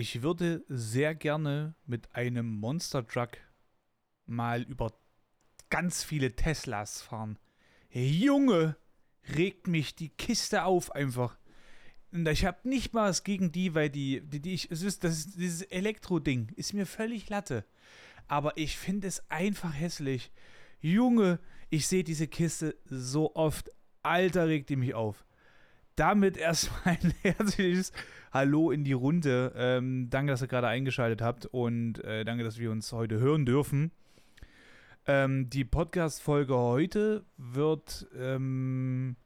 Ich würde sehr gerne mit einem Monster Truck mal über ganz viele Teslas fahren. Junge, regt mich die Kiste auf einfach. Und ich habe nicht mal was gegen die, weil die, die, die ich, es ist, das ist, dieses Elektro-Ding ist mir völlig Latte. Aber ich finde es einfach hässlich. Junge, ich sehe diese Kiste so oft. Alter, regt die mich auf. Damit erstmal ein herzliches Hallo in die Runde. Ähm, danke, dass ihr gerade eingeschaltet habt und äh, danke, dass wir uns heute hören dürfen. Ähm, die Podcast-Folge heute wird ähm,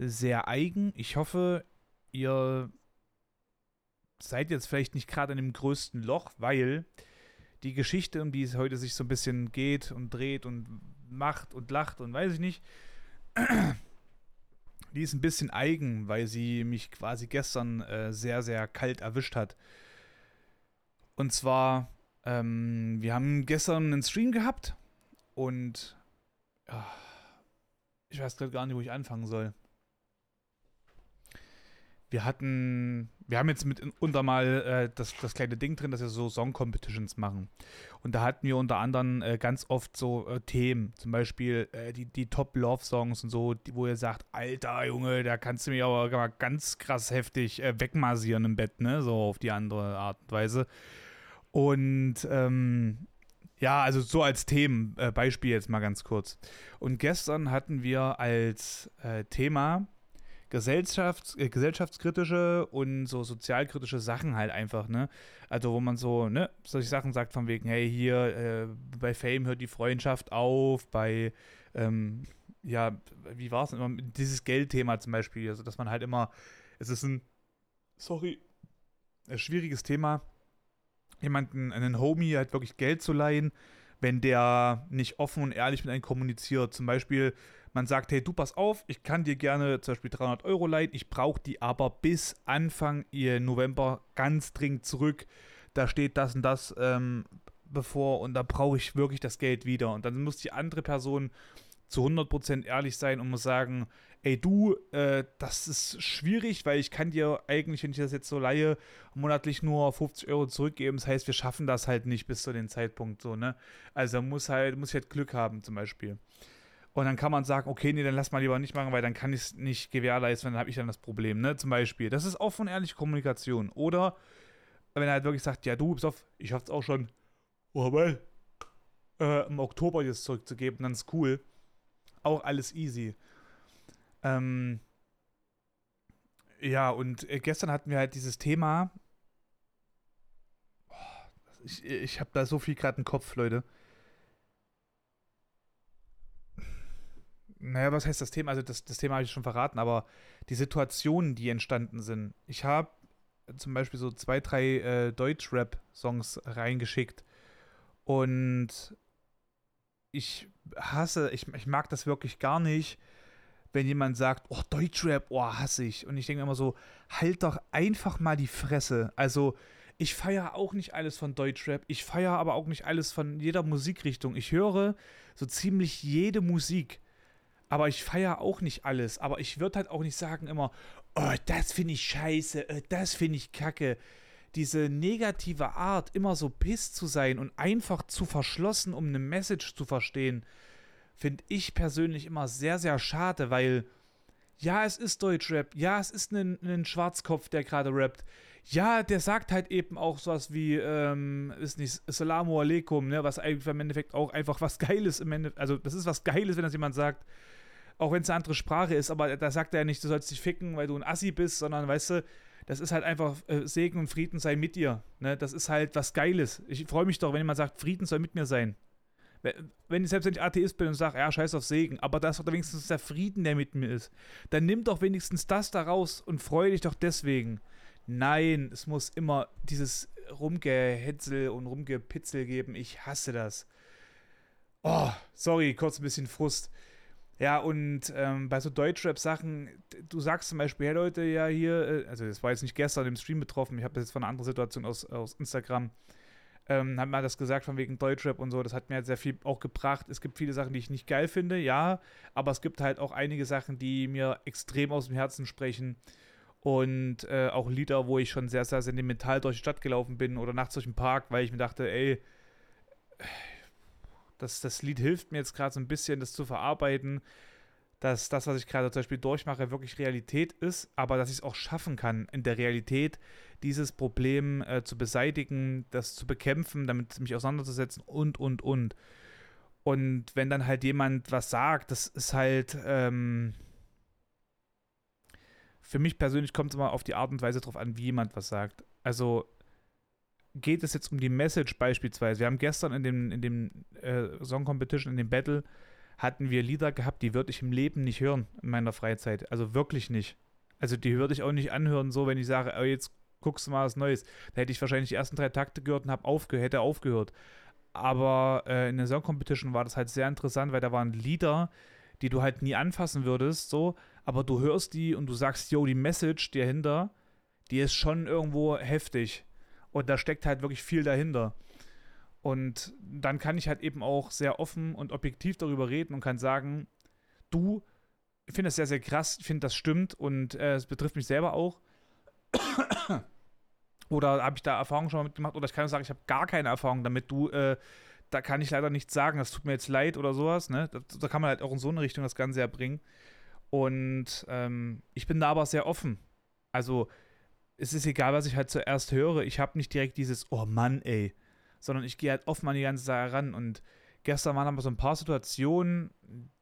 sehr eigen. Ich hoffe, ihr seid jetzt vielleicht nicht gerade in dem größten Loch, weil die Geschichte, um die es heute sich so ein bisschen geht und dreht und macht und lacht und weiß ich nicht, die ist ein bisschen eigen, weil sie mich quasi gestern äh, sehr, sehr kalt erwischt hat. Und zwar, ähm, wir haben gestern einen Stream gehabt und ja, ich weiß gerade gar nicht, wo ich anfangen soll wir hatten, wir haben jetzt mit unter mal äh, das, das kleine Ding drin, dass wir so Song Competitions machen. Und da hatten wir unter anderem äh, ganz oft so äh, Themen, zum Beispiel äh, die, die Top Love Songs und so, die, wo ihr sagt, Alter Junge, da kannst du mich aber ganz krass heftig äh, wegmassieren im Bett, ne, so auf die andere Art und Weise. Und ähm, ja, also so als Themenbeispiel äh, jetzt mal ganz kurz. Und gestern hatten wir als Thema gesellschafts-, äh, gesellschaftskritische und so sozialkritische Sachen halt einfach, ne? Also wo man so, ne, solche Sachen sagt von wegen, hey, hier äh, bei Fame hört die Freundschaft auf, bei, ähm, ja, wie war es immer, dieses Geldthema zum Beispiel, also dass man halt immer, es ist ein, sorry, ein schwieriges Thema, jemanden, einen Homie halt wirklich Geld zu leihen, wenn der nicht offen und ehrlich mit einem kommuniziert. Zum Beispiel, man sagt, hey, du pass auf, ich kann dir gerne zum Beispiel 300 Euro leihen, ich brauche die aber bis Anfang November ganz dringend zurück. Da steht das und das ähm, bevor und da brauche ich wirklich das Geld wieder. Und dann muss die andere Person zu 100% ehrlich sein und muss sagen, ey du, äh, das ist schwierig, weil ich kann dir eigentlich, wenn ich das jetzt so leihe, monatlich nur 50 Euro zurückgeben. Das heißt, wir schaffen das halt nicht bis zu dem Zeitpunkt so, ne? Also muss halt, muss ich halt Glück haben zum Beispiel. Und dann kann man sagen, okay, nee, dann lass mal lieber nicht machen, weil dann kann ich es nicht gewährleisten, dann habe ich dann das Problem, ne? Zum Beispiel. Das ist offen und ehrliche Kommunikation. Oder wenn er halt wirklich sagt, ja, du, pass auf, ich es auch schon, oh, weil, äh, im Oktober jetzt zurückzugeben, dann ist cool. Auch alles easy. Ähm, ja, und äh, gestern hatten wir halt dieses Thema. Ich ich habe da so viel gerade im Kopf, Leute. Naja, was heißt das Thema? Also das, das Thema habe ich schon verraten, aber die Situationen, die entstanden sind. Ich habe zum Beispiel so zwei, drei äh, Deutsch-Rap-Songs reingeschickt und ich hasse, ich, ich mag das wirklich gar nicht, wenn jemand sagt, oh, Deutschrap, oh, hasse ich. Und ich denke immer so, halt doch einfach mal die Fresse. Also, ich feiere auch nicht alles von Deutschrap, ich feiere aber auch nicht alles von jeder Musikrichtung. Ich höre so ziemlich jede Musik aber ich feiere auch nicht alles. Aber ich würde halt auch nicht sagen immer, oh, das finde ich scheiße, oh, das finde ich kacke. Diese negative Art, immer so piss zu sein und einfach zu verschlossen, um eine Message zu verstehen, finde ich persönlich immer sehr, sehr schade, weil ja, es ist Deutschrap, ja, es ist ein, ein Schwarzkopf, der gerade rappt. Ja, der sagt halt eben auch sowas wie, ähm, ist nicht Salamu Alaikum, ne, was eigentlich im Endeffekt auch einfach was Geiles im Endeffekt, also das ist was Geiles, wenn das jemand sagt, auch wenn es eine andere Sprache ist, aber da sagt er ja nicht, du sollst dich ficken, weil du ein Assi bist, sondern weißt du, das ist halt einfach äh, Segen und Frieden sei mit dir. Ne? Das ist halt was Geiles. Ich freue mich doch, wenn jemand sagt, Frieden soll mit mir sein. Wenn ich selbst wenn ich Atheist bin und sage, ja, scheiß auf Segen, aber das ist doch wenigstens der Frieden, der mit mir ist, dann nimm doch wenigstens das da raus und freue dich doch deswegen. Nein, es muss immer dieses Rumgehetzel und Rumgepitzel geben. Ich hasse das. Oh, sorry, kurz ein bisschen Frust. Ja, und ähm, bei so Deutschrap-Sachen, du sagst zum Beispiel, hey Leute, ja hier, äh, also das war jetzt nicht gestern im Stream betroffen, ich habe das jetzt von einer anderen Situation aus, aus Instagram, ähm, hat mal das gesagt von wegen Deutschrap und so, das hat mir halt sehr viel auch gebracht. Es gibt viele Sachen, die ich nicht geil finde, ja, aber es gibt halt auch einige Sachen, die mir extrem aus dem Herzen sprechen. Und äh, auch Lieder, wo ich schon sehr, sehr sentimental durch die Stadt gelaufen bin oder nachts durch den Park, weil ich mir dachte, ey, das, das Lied hilft mir jetzt gerade so ein bisschen, das zu verarbeiten, dass das, was ich gerade zum Beispiel durchmache, wirklich Realität ist, aber dass ich es auch schaffen kann, in der Realität dieses Problem äh, zu beseitigen, das zu bekämpfen, damit mich auseinanderzusetzen und, und, und. Und wenn dann halt jemand was sagt, das ist halt, ähm, für mich persönlich kommt es immer auf die Art und Weise drauf an, wie jemand was sagt. Also geht es jetzt um die Message beispielsweise. Wir haben gestern in dem, in dem äh, Song Competition, in dem Battle, hatten wir Lieder gehabt, die würde ich im Leben nicht hören in meiner Freizeit. Also wirklich nicht. Also die würde ich auch nicht anhören, so wenn ich sage, oh, jetzt guckst du mal was Neues. Da hätte ich wahrscheinlich die ersten drei Takte gehört und hab aufge hätte aufgehört. Aber äh, in der Song Competition war das halt sehr interessant, weil da waren Lieder, die du halt nie anfassen würdest, so, aber du hörst die und du sagst, yo, die Message dahinter, die ist schon irgendwo heftig. Und da steckt halt wirklich viel dahinter. Und dann kann ich halt eben auch sehr offen und objektiv darüber reden und kann sagen, du, ich finde das sehr, sehr krass, ich finde, das stimmt und äh, es betrifft mich selber auch. oder habe ich da Erfahrungen schon mal mitgemacht? Oder ich kann sagen, ich habe gar keine Erfahrung damit. Du, äh, da kann ich leider nichts sagen, das tut mir jetzt leid oder sowas. Ne? Da, da kann man halt auch in so eine Richtung das Ganze erbringen. Und ähm, ich bin da aber sehr offen. Also, es ist egal, was ich halt zuerst höre. Ich habe nicht direkt dieses, oh Mann, ey sondern ich gehe halt offen an die ganze Sache ran. Und gestern waren aber so ein paar Situationen,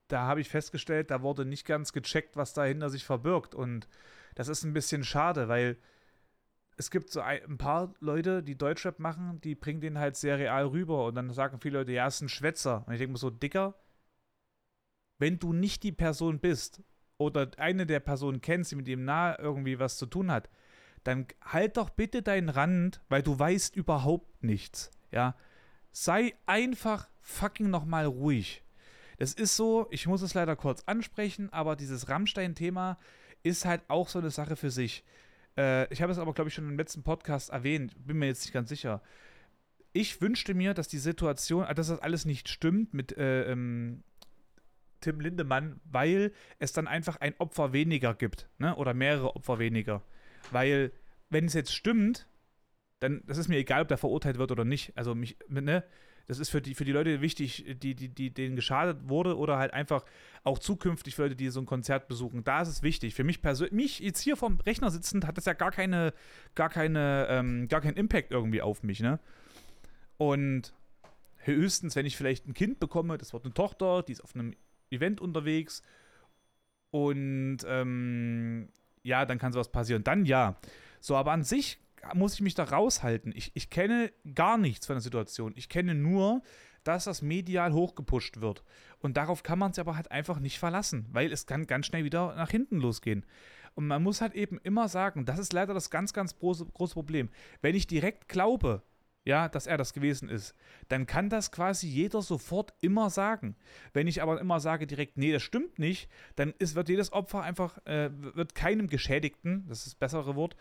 da habe ich festgestellt, da wurde nicht ganz gecheckt, was dahinter sich verbirgt. Und das ist ein bisschen schade, weil es gibt so ein, paar Leute, die Deutschrap machen, die bringen den halt sehr real rüber. Und dann sagen viele Leute, ja, ist ein Schwätzer. Und ich denke mir so, Dicker, wenn du nicht die Person bist oder eine der Personen kennst, die mit ihm nahe irgendwie was zu tun hat, dann halt doch bitte deinen Rand, weil du weißt überhaupt nichts. Ja, sei einfach fucking nochmal ruhig. Das ist so, ich muss es leider kurz ansprechen, aber dieses Rammstein-Thema ist halt auch so eine Sache für sich. Äh, ich habe es aber, glaube ich, schon im letzten Podcast erwähnt, bin mir jetzt nicht ganz sicher. Ich wünschte mir, dass die Situation, dass das alles nicht stimmt mit äh, ähm, Tim Lindemann, weil es dann einfach ein Opfer weniger gibt, ne? Oder mehrere Opfer weniger. Weil, wenn es jetzt stimmt, dann das ist mir egal, ob der verurteilt wird oder nicht. Also mich, ne, das ist für die, für die Leute wichtig, die, die, die denen geschadet wurde oder halt einfach auch zukünftig für Leute, die so ein Konzert besuchen. Da ist es wichtig. Für mich persönlich, mich jetzt hier vom Rechner sitzend, hat das ja gar keine, gar keine, ähm, gar keinen Impact irgendwie auf mich, ne? Und höchstens, wenn ich vielleicht ein Kind bekomme, das wird eine Tochter, die ist auf einem Event unterwegs und ähm, ja, dann kann sowas passieren. Dann ja. So, aber an sich muss ich mich da raushalten. Ich, ich kenne gar nichts von der Situation. Ich kenne nur, dass das medial hochgepusht wird. Und darauf kann man es aber halt einfach nicht verlassen, weil es kann ganz schnell wieder nach hinten losgehen. Und man muss halt eben immer sagen, das ist leider das ganz, ganz große, große Problem. Wenn ich direkt glaube, ja, dass er das gewesen ist, dann kann das quasi jeder sofort immer sagen. Wenn ich aber immer sage direkt, nee, das stimmt nicht, dann ist, wird jedes Opfer einfach, äh, wird keinem Geschädigten, das ist das bessere Wort,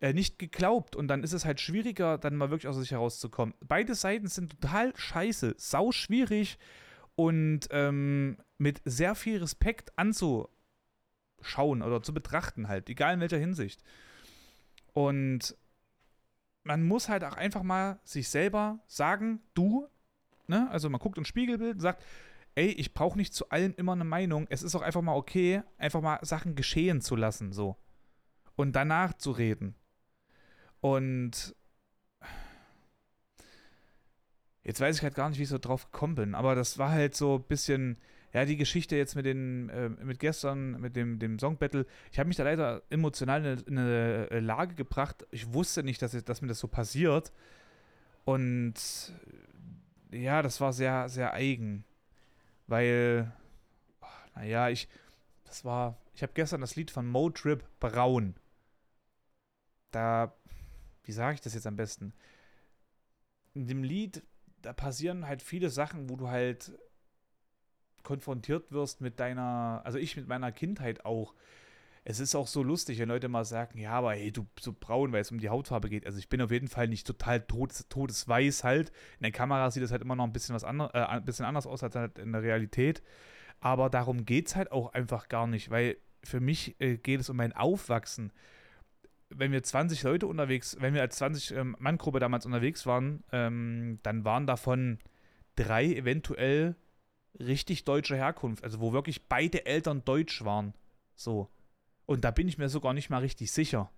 äh, nicht geglaubt und dann ist es halt schwieriger, dann mal wirklich aus sich herauszukommen. Beide Seiten sind total scheiße, sau schwierig und ähm, mit sehr viel Respekt anzuschauen oder zu betrachten halt, egal in welcher Hinsicht. Und man muss halt auch einfach mal sich selber sagen, du, ne, also man guckt ins Spiegelbild und sagt, ey, ich brauche nicht zu allem immer eine Meinung. Es ist auch einfach mal okay, einfach mal Sachen geschehen zu lassen, so. Und danach zu reden. Und jetzt weiß ich halt gar nicht, wie ich so drauf gekommen bin, aber das war halt so ein bisschen, ja, die Geschichte jetzt mit den, äh, mit gestern, mit dem, dem Song Battle, ich habe mich da leider emotional in, in eine, äh, Lage gebracht. Ich wusste nicht, dass, dass mir das so passiert. Und ja, das war sehr, sehr eigen. Weil, oh, naja, ich, das war, ich habe gestern das Lied von Motrip Braun. Da wie sage ich das jetzt am besten? In dem Lied, da passieren halt viele Sachen, wo du halt konfrontiert wirst mit deiner, also ich mit meiner Kindheit auch. Es ist auch so lustig, wenn Leute mal sagen, ja, aber hey, du so braun, weil es um die Hautfarbe geht. Also ich bin auf jeden Fall nicht total todes, todesweiß halt. In der Kamera sieht es halt immer noch ein bisschen was anderes, äh, ein bisschen anders aus als halt in der Realität. Aber darum geht es halt auch einfach gar nicht, weil für mich äh, geht es um mein Aufwachsen. wenn wir 20 Leute unterwegs, wenn wir als 20 ähm, Mann-Gruppe damals unterwegs waren, ähm, dann waren davon drei eventuell richtig deutscher Herkunft, also wo wirklich beide Eltern deutsch waren. So. Und da bin ich mir sogar nicht mal richtig sicher.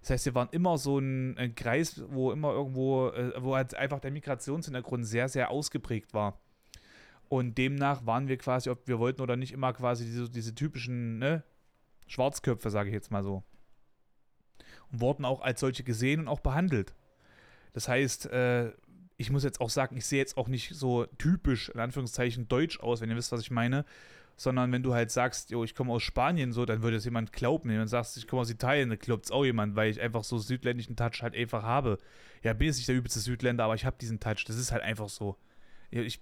Das heißt, wir waren immer so ein, ein Kreis, wo immer irgendwo, äh, wo halt einfach der Migrationshintergrund sehr, sehr ausgeprägt war. Und demnach waren wir quasi, ob wir wollten oder nicht, immer quasi diese, diese typischen ne, Schwarzköpfe, sage ich jetzt mal so. Und wurden auch als solche gesehen und auch behandelt. Das heißt, äh, ich muss jetzt auch sagen, ich sehe jetzt auch nicht so typisch, in Anführungszeichen, deutsch aus, wenn ihr wisst, was ich meine. Sondern wenn du halt sagst, jo, ich komme aus Spanien, so, dann würde es jemand glauben. Wenn du sagst, ich komme aus Italien, dann glaubt es auch jemand, weil ich einfach so südländischen Touch halt einfach habe. Ja, bin jetzt nicht der übelste Südländer, aber ich habe diesen Touch. Das ist halt einfach so. Ich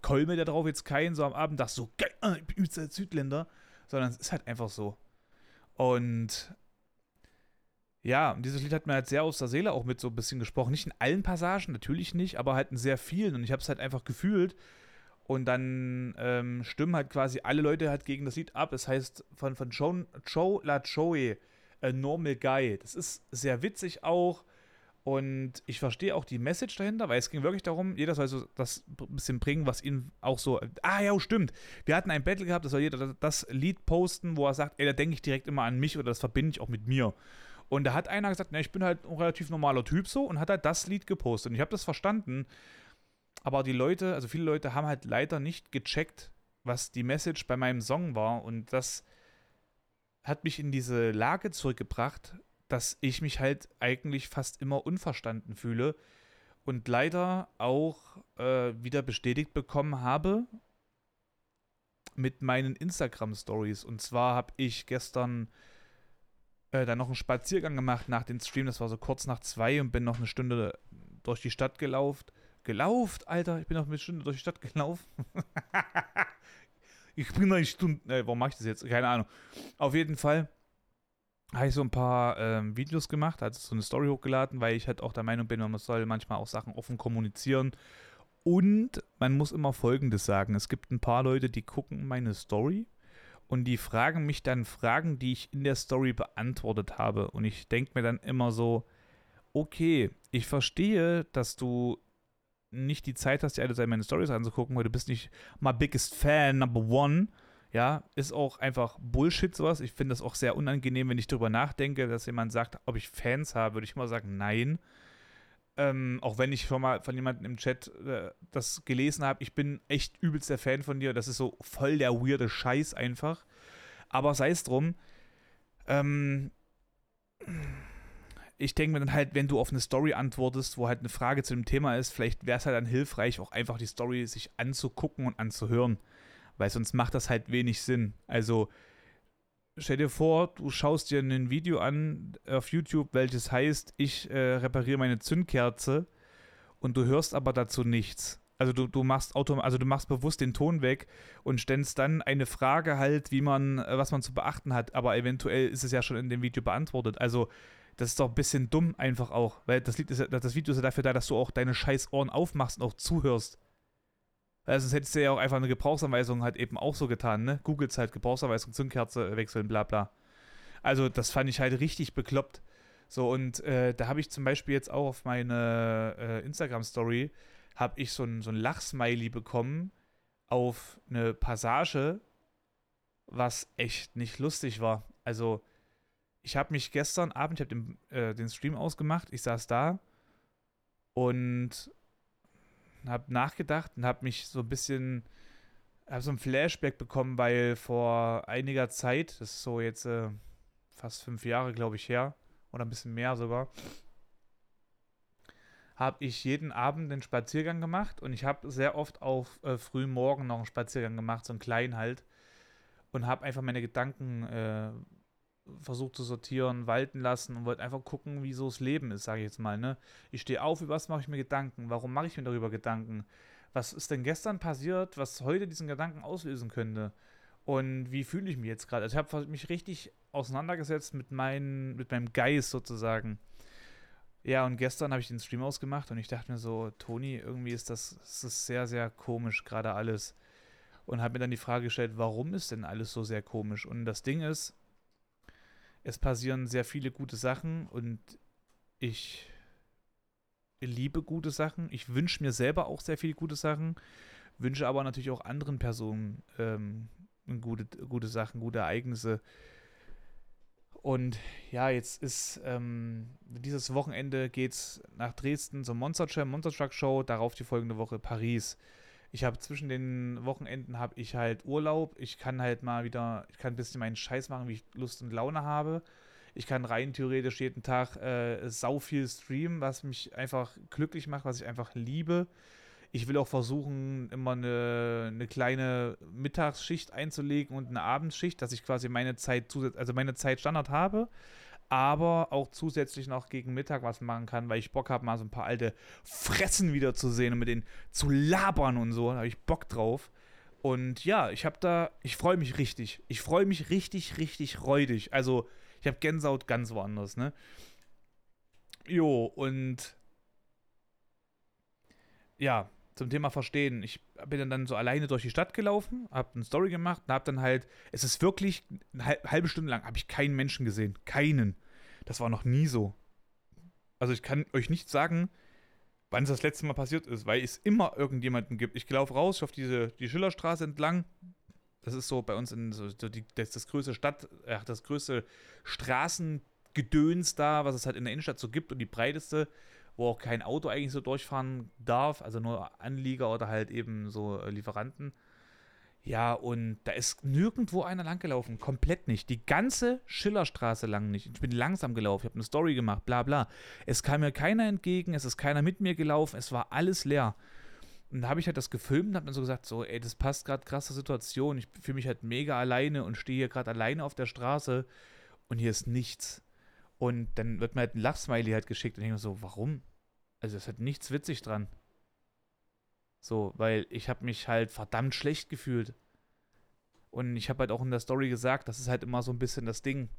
kolme da drauf jetzt keinen so am Abend, dachte so, geil, ah, ich bin übelster Südländer. Sondern es ist halt einfach so. Und ja, und dieses Lied hat mir halt sehr aus der Seele auch mit so ein bisschen gesprochen. Nicht in allen Passagen, natürlich nicht, aber halt in sehr vielen. Und ich habe es halt einfach gefühlt. Und dann ähm, stimmen halt quasi alle Leute halt gegen das Lied ab. Das heißt von, von Joe, Joe La Joey, A Normal Guy. Das ist sehr witzig auch. Und ich verstehe auch die Message dahinter, weil es ging wirklich darum, jeder soll so das bisschen bringen, was ihn auch so. Ah ja, stimmt. Wir hatten ein Battle gehabt, da soll jeder das Lied posten, wo er sagt, ey, da denke ich direkt immer an mich oder das verbinde ich auch mit mir. Und da hat einer gesagt, na, ich bin halt ein relativ normaler Typ so und hat halt das Lied gepostet. Und ich habe das verstanden. Aber die Leute, also viele Leute haben halt leider nicht gecheckt, was die Message bei meinem Song war. Und das hat mich in diese Lage zurückgebracht, dass ich mich halt eigentlich fast immer unverstanden fühle. Und leider auch äh, wieder bestätigt bekommen habe mit meinen Instagram-Stories. Und zwar habe ich gestern äh, dann noch einen Spaziergang gemacht nach dem Stream. Das war so kurz nach zwei und bin noch eine Stunde durch die Stadt gelaufen. Gelauft, Alter, ich bin noch eine Stunde durch die Stadt gelaufen. ich bin noch eine Stunde. Äh, warum mache ich das jetzt? Keine Ahnung. Auf jeden Fall habe ich so ein paar ähm, Videos gemacht, also so eine Story hochgeladen, weil ich halt auch der Meinung bin, man soll manchmal auch Sachen offen kommunizieren. Und man muss immer Folgendes sagen: Es gibt ein paar Leute, die gucken meine Story und die fragen mich dann Fragen, die ich in der Story beantwortet habe. Und ich denke mir dann immer so, okay, ich verstehe, dass du nicht die Zeit hast, dir alle meine Stories anzugucken, weil du bist nicht my biggest fan, number one. Ja, ist auch einfach Bullshit sowas. Ich finde das auch sehr unangenehm, wenn ich darüber nachdenke, dass jemand sagt, ob ich Fans habe, würde ich immer sagen, nein. Ähm, auch wenn ich schon mal von jemandem im Chat äh, das gelesen habe, ich bin echt übelst der Fan von dir. Das ist so voll der weirde Scheiß einfach. Aber sei es drum. Ähm, ich denke mir dann halt, wenn du auf eine Story antwortest, wo halt eine Frage zu dem Thema ist, vielleicht wäre es halt dann hilfreich, auch einfach die Story sich anzugucken und anzuhören. Weil sonst macht das halt wenig Sinn. Also, stell dir vor, du schaust dir ein Video an auf YouTube, welches heißt, ich äh, repariere meine Zündkerze und du hörst aber dazu nichts. Also du, du machst Auto, also du machst bewusst den Ton weg und stellst dann eine Frage halt, wie man, äh, was man zu beachten hat, aber eventuell ist es ja schon in dem Video beantwortet. Also das ist doch ein bisschen dumm einfach auch, weil das, das Video ist ja dafür da, dass du auch deine scheiß Ohren aufmachst und auch zuhörst. Also sonst hättest du ja auch einfach eine Gebrauchsanweisung halt eben auch so getan, ne? Googles halt Gebrauchsanweisung, Zündkerze wechseln, bla bla. Also das fand ich halt richtig bekloppt. So, und äh, da habe ich zum Beispiel jetzt auch auf meine äh, Instagram-Story, habe ich so ein, so ein Lachsmiley bekommen auf eine Passage, was echt nicht lustig war. Also, ich habe mich gestern Abend, ich habe den, äh, den Stream ausgemacht, ich saß da und habe nachgedacht und habe mich so ein bisschen, habe so ein Flashback bekommen, weil vor einiger Zeit, das ist so jetzt äh, fast fünf Jahre, glaube ich, her, oder ein bisschen mehr sogar, habe ich jeden Abend einen Spaziergang gemacht und ich habe sehr oft auf äh, früh morgen noch einen Spaziergang gemacht, so einen kleinen halt, und habe einfach meine Gedanken äh, versucht zu sortieren, walten lassen und wollte einfach gucken, wie so das Leben ist, sage ich jetzt mal. Ne? Ich stehe auf, über was mache ich mir Gedanken? Warum mache ich mir darüber Gedanken? Was ist denn gestern passiert, was heute diesen Gedanken auslösen könnte? Und wie fühle ich mich jetzt gerade? Also ich habe mich richtig auseinandergesetzt mit, mein, mit meinem Geist sozusagen. Ja, und gestern habe ich den Stream ausgemacht und ich dachte mir so, Toni, irgendwie ist das, das ist sehr, sehr komisch gerade alles. Und habe mir dann die Frage gestellt, warum ist denn alles so sehr komisch? Und das Ding ist, Es passieren sehr viele gute Sachen und ich liebe gute Sachen. Ich wünsche mir selber auch sehr viele gute Sachen, wünsche aber natürlich auch anderen Personen ähm, gute, gute Sachen, gute Ereignisse. Und ja, jetzt ist ähm, dieses Wochenende geht's nach Dresden zum Monster Jam, Monster Truck Show, darauf die folgende Woche Paris. Ich habe zwischen den Wochenenden habe ich halt Urlaub. Ich kann halt mal wieder, ich kann ein bisschen meinen Scheiß machen, wie ich Lust und Laune habe. Ich kann rein theoretisch jeden Tag äh, sau viel streamen, was mich einfach glücklich macht, was ich einfach liebe. Ich will auch versuchen, immer eine, eine kleine Mittagsschicht einzulegen und eine Abendschicht, dass ich quasi meine Zeit, also meine Zeit Standard habe, aber auch zusätzlich noch gegen Mittag was machen kann, weil ich Bock habe, mal so ein paar alte Fressen wiederzusehen und mit denen zu labern und so. Da habe ich Bock drauf. Und ja, ich habe da, ich freue mich richtig. Ich freue mich richtig, richtig räudig. Also, ich habe Gänsehaut ganz woanders, ne? Jo, und ja, zum Thema Verstehen. Ich bin dann so alleine durch die Stadt gelaufen, habe eine Story gemacht und habe dann halt, es ist wirklich eine halbe Stunde lang, habe ich keinen Menschen gesehen. Keinen. Das war noch nie so. Also ich kann euch nicht sagen, wann es das letzte Mal passiert ist, weil es immer irgendjemanden gibt. Ich laufe raus, ich auf diese, die Schillerstraße entlang. Das ist so bei uns in so, die, das, das größte Stadt, äh, das größte Straßengedöns da, was es halt in der Innenstadt so gibt und die breiteste wo auch kein Auto eigentlich so durchfahren darf, also nur Anlieger oder halt eben so äh, Lieferanten. Ja, und da ist nirgendwo einer langgelaufen. Komplett nicht. Die ganze Schillerstraße lang nicht. Ich bin langsam gelaufen, ich habe eine Story gemacht, bla bla. Es kam mir keiner entgegen, es ist keiner mit mir gelaufen, es war alles leer. Und da habe ich halt das gefilmt und habe dann so gesagt, so, ey, das passt gerade krasse Situation. Ich fühle mich halt mega alleine und stehe hier gerade alleine auf der Straße und hier ist nichts. Und dann wird mir halt ein Lachsmiley halt geschickt und ich denke so, warum? Also es hat nichts witzig dran. So, weil ich habe mich halt verdammt schlecht gefühlt. Und ich habe halt auch in der Story gesagt, das ist halt immer so ein bisschen das Ding.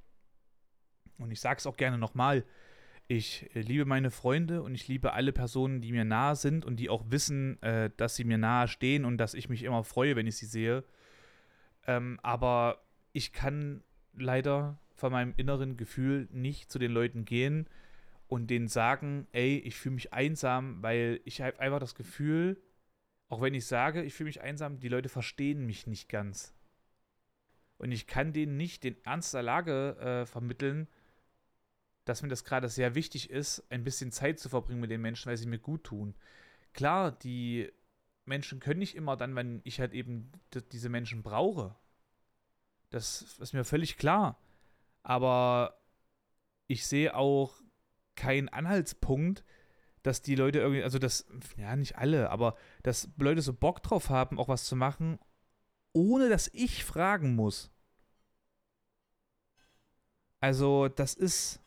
Und ich sag's auch gerne nochmal. Ich äh, liebe meine Freunde und ich liebe alle Personen, die mir nahe sind und die auch wissen, äh, dass sie mir nahe stehen und dass ich mich immer freue, wenn ich sie sehe. Ähm, aber ich kann leider von meinem inneren Gefühl nicht zu den Leuten gehen und denen sagen, ey, ich fühle mich einsam, weil ich habe einfach das Gefühl, auch wenn ich sage, ich fühle mich einsam, die Leute verstehen mich nicht ganz. Und ich kann denen nicht den Ernst der Lage äh, vermitteln, dass mir das gerade sehr wichtig ist, ein bisschen Zeit zu verbringen mit den Menschen, weil sie mir gut tun. Klar, die Menschen können nicht immer dann, wenn ich halt eben diese Menschen brauche. Das ist mir völlig klar. Aber ich sehe auch kein Anhaltspunkt, dass die Leute irgendwie, also das, ja, nicht alle, aber dass Leute so Bock drauf haben, auch was zu machen, ohne dass ich fragen muss. Also, das ist.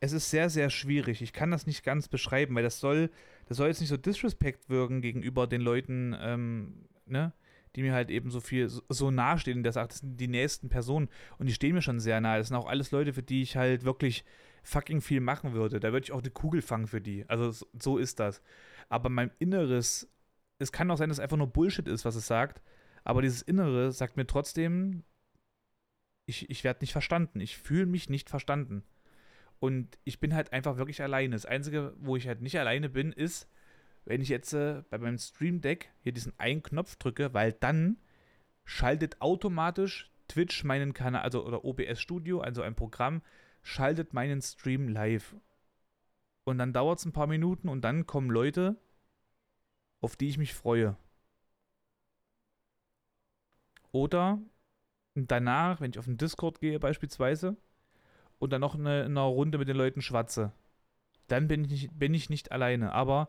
Es ist sehr, sehr schwierig. Ich kann das nicht ganz beschreiben, weil das soll, das soll jetzt nicht so disrespect wirken gegenüber den Leuten, ähm, ne? Die mir halt eben so viel, so, so nahestehen. Der sagt, das sind die nächsten Personen und die stehen mir schon sehr nahe. Das sind auch alles Leute, für die ich halt wirklich fucking viel machen würde. Da würde ich auch eine Kugel fangen für die. Also so, so ist das. Aber mein Inneres, es kann auch sein, dass es einfach nur Bullshit ist, was es sagt. Aber dieses Innere sagt mir trotzdem, ich, ich werde nicht verstanden. Ich fühle mich nicht verstanden. Und ich bin halt einfach wirklich alleine. Das Einzige, wo ich halt nicht alleine bin, ist, wenn ich jetzt äh, bei meinem Stream Deck hier diesen einen Knopf drücke, weil dann schaltet automatisch Twitch meinen Kanal, also oder OBS Studio, also ein Programm, schaltet meinen Stream live. Und dann dauert es ein paar Minuten und dann kommen Leute, auf die ich mich freue. Oder danach, wenn ich auf den Discord gehe beispielsweise und dann noch eine, eine Runde mit den Leuten schwatze, dann bin ich, nicht, bin ich nicht alleine. Aber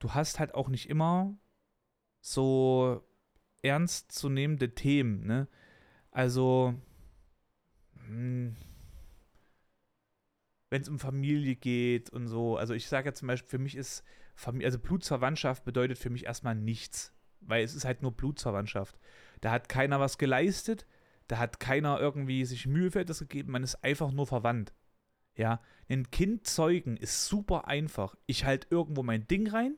du hast halt auch nicht immer so ernstzunehmende Themen, ne? Also, hm, wenn es um Familie geht und so, also ich sage ja zum Beispiel, für mich ist Familie, also Blutsverwandtschaft bedeutet für mich erstmal nichts, weil es ist halt nur Blutsverwandtschaft. Da hat keiner was geleistet, da hat keiner irgendwie sich Mühe für etwas gegeben, man ist einfach nur verwandt. Ja, ein Kind zeugen ist super einfach. Ich halte irgendwo mein Ding rein,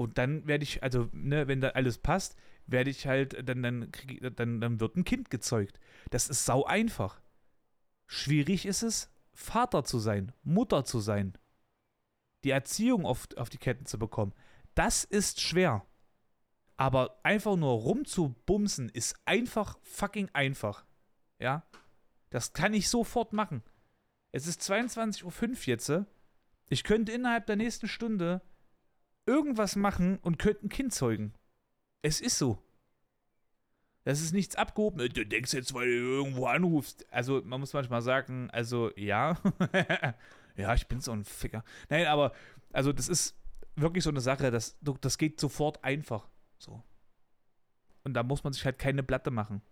und dann werde ich, also, ne, wenn da alles passt, werde ich halt, dann, dann, krieg, dann, dann wird ein Kind gezeugt. Das ist sau einfach. Schwierig ist es, Vater zu sein, Mutter zu sein. Die Erziehung auf, auf die Ketten zu bekommen. Das ist schwer. Aber einfach nur rumzubumsen ist einfach fucking einfach. Ja? Das kann ich sofort machen. Es ist 22.05 Uhr jetzt. Ich könnte innerhalb der nächsten Stunde irgendwas machen und könnte ein Kind zeugen. Es ist so. Das ist nichts abgehoben. Du denkst jetzt, weil du irgendwo anrufst. Also, man muss manchmal sagen, also, ja. ja, ich bin so ein Ficker. Nein, aber, also, das ist wirklich so eine Sache, das, das geht sofort einfach. So. Und da muss man sich halt keine Platte machen.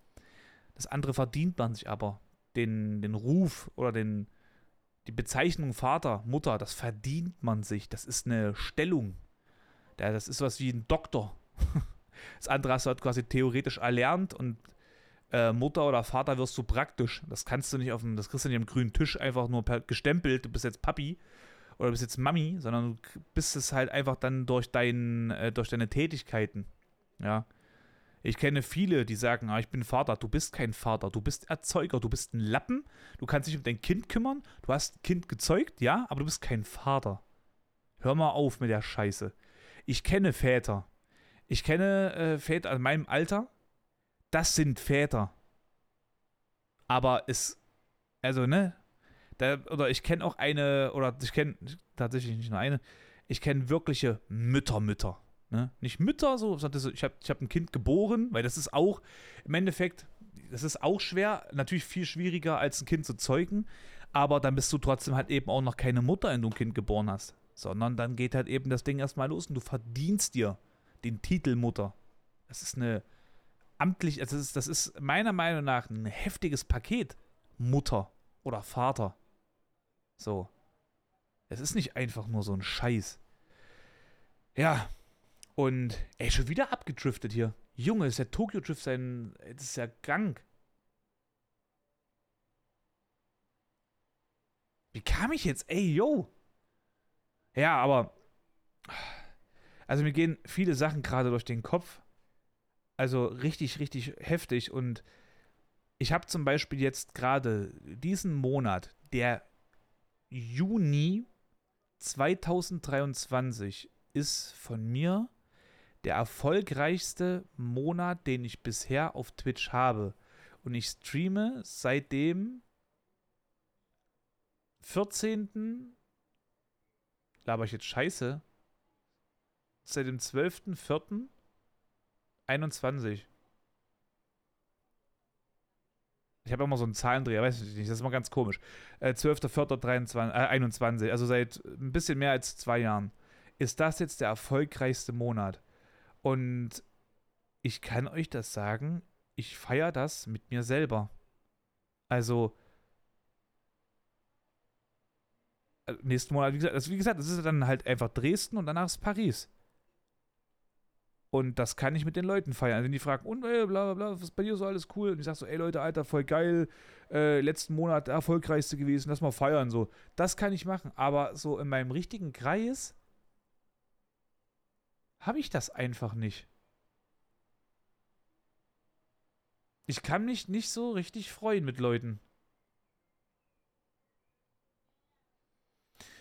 Das andere verdient man sich aber. Den, den Ruf oder den, die Bezeichnung Vater, Mutter, das verdient man sich. Das ist eine Stellung. Das ist was wie ein Doktor. Das andere hast du halt quasi theoretisch erlernt und äh, Mutter oder Vater wirst du praktisch. Das kannst du nicht auf dem, das kriegst du nicht am grünen Tisch einfach nur per, gestempelt, du bist jetzt Papi oder bist jetzt Mami, sondern du bist es halt einfach dann durch, dein, äh, durch deine Tätigkeiten. Ja. Ich kenne viele, die sagen, ah, ich bin Vater. Du bist kein Vater, du bist Erzeuger, du bist ein Lappen, du kannst dich um dein Kind kümmern, du hast ein Kind gezeugt, ja, aber du bist kein Vater. Hör mal auf mit der Scheiße. Ich kenne Väter, ich kenne äh, Väter in meinem Alter, das sind Väter. Aber es, also, ne? Da, oder ich kenne auch eine, oder ich kenne tatsächlich nicht nur eine, ich kenne wirkliche Mütter-Mütter. Ne? Nicht Mütter, so, ich habe ich hab ein Kind geboren, weil das ist auch im Endeffekt, das ist auch schwer, natürlich viel schwieriger als ein Kind zu zeugen, aber dann bist du trotzdem halt eben auch noch keine Mutter, wenn du ein Kind geboren hast, sondern dann geht halt eben das Ding erstmal los und du verdienst dir den Titel Mutter. Das ist eine amtlich, also das ist, das ist meiner Meinung nach ein heftiges Paket. Mutter oder Vater. So. Es ist nicht einfach nur so ein Scheiß. Ja. Und, ey, schon wieder abgedriftet hier. Junge, ist der Tokyo Drift sein. Das ist ja krank. Wie kam ich jetzt? Ey, yo. Ja, aber also mir gehen viele Sachen gerade durch den Kopf. Also richtig, richtig heftig. Und ich habe zum Beispiel jetzt gerade diesen Monat, der Juni 2023, ist von mir der erfolgreichste Monat, den ich bisher auf Twitch habe. Und ich streame seit dem 14. Laber ich jetzt Scheiße? seit dem 12.04.21. Ich habe immer so einen Zahlendreher, weiß ich nicht, das ist immer ganz komisch. Äh, 12.04.21, äh, also seit ein bisschen mehr als zwei Jahren, ist das jetzt der erfolgreichste Monat. Und ich kann euch das sagen, ich feiere das mit mir selber. Also, äh, nächsten Monat, wie gesagt, also wie gesagt, das ist dann halt einfach Dresden und danach ist Paris. Und das kann ich mit den Leuten feiern. Wenn die fragen, und ey, bla bla bla, was ist bei dir so alles cool? Und ich sage so, ey Leute, Alter, voll geil, äh, letzten Monat der erfolgreichste gewesen, lass mal feiern. So, das kann ich machen. Aber so in meinem richtigen Kreis habe ich das einfach nicht. Ich kann mich nicht so richtig freuen mit Leuten.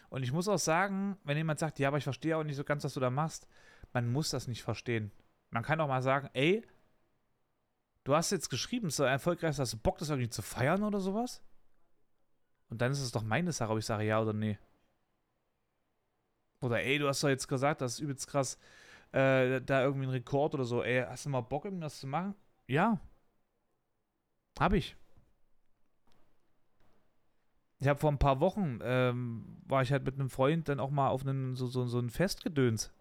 Und ich muss auch sagen, wenn jemand sagt, ja, aber ich verstehe auch nicht so ganz, was du da machst, man muss das nicht verstehen. Man kann auch mal sagen, ey, du hast jetzt geschrieben, es ist erfolgreich, hast du Bock, das irgendwie zu feiern oder sowas? Und dann ist es doch meine Sache, ob ich sage ja oder nee. Oder ey, du hast doch jetzt gesagt, das ist übelst krass, äh, da irgendwie ein Rekord oder so. Ey, hast du mal Bock, irgendwas zu machen? Ja. Hab ich. Ich habe vor ein paar Wochen, ähm, war ich halt mit einem Freund dann auch mal auf einem, so, so, so ein Festgedöns.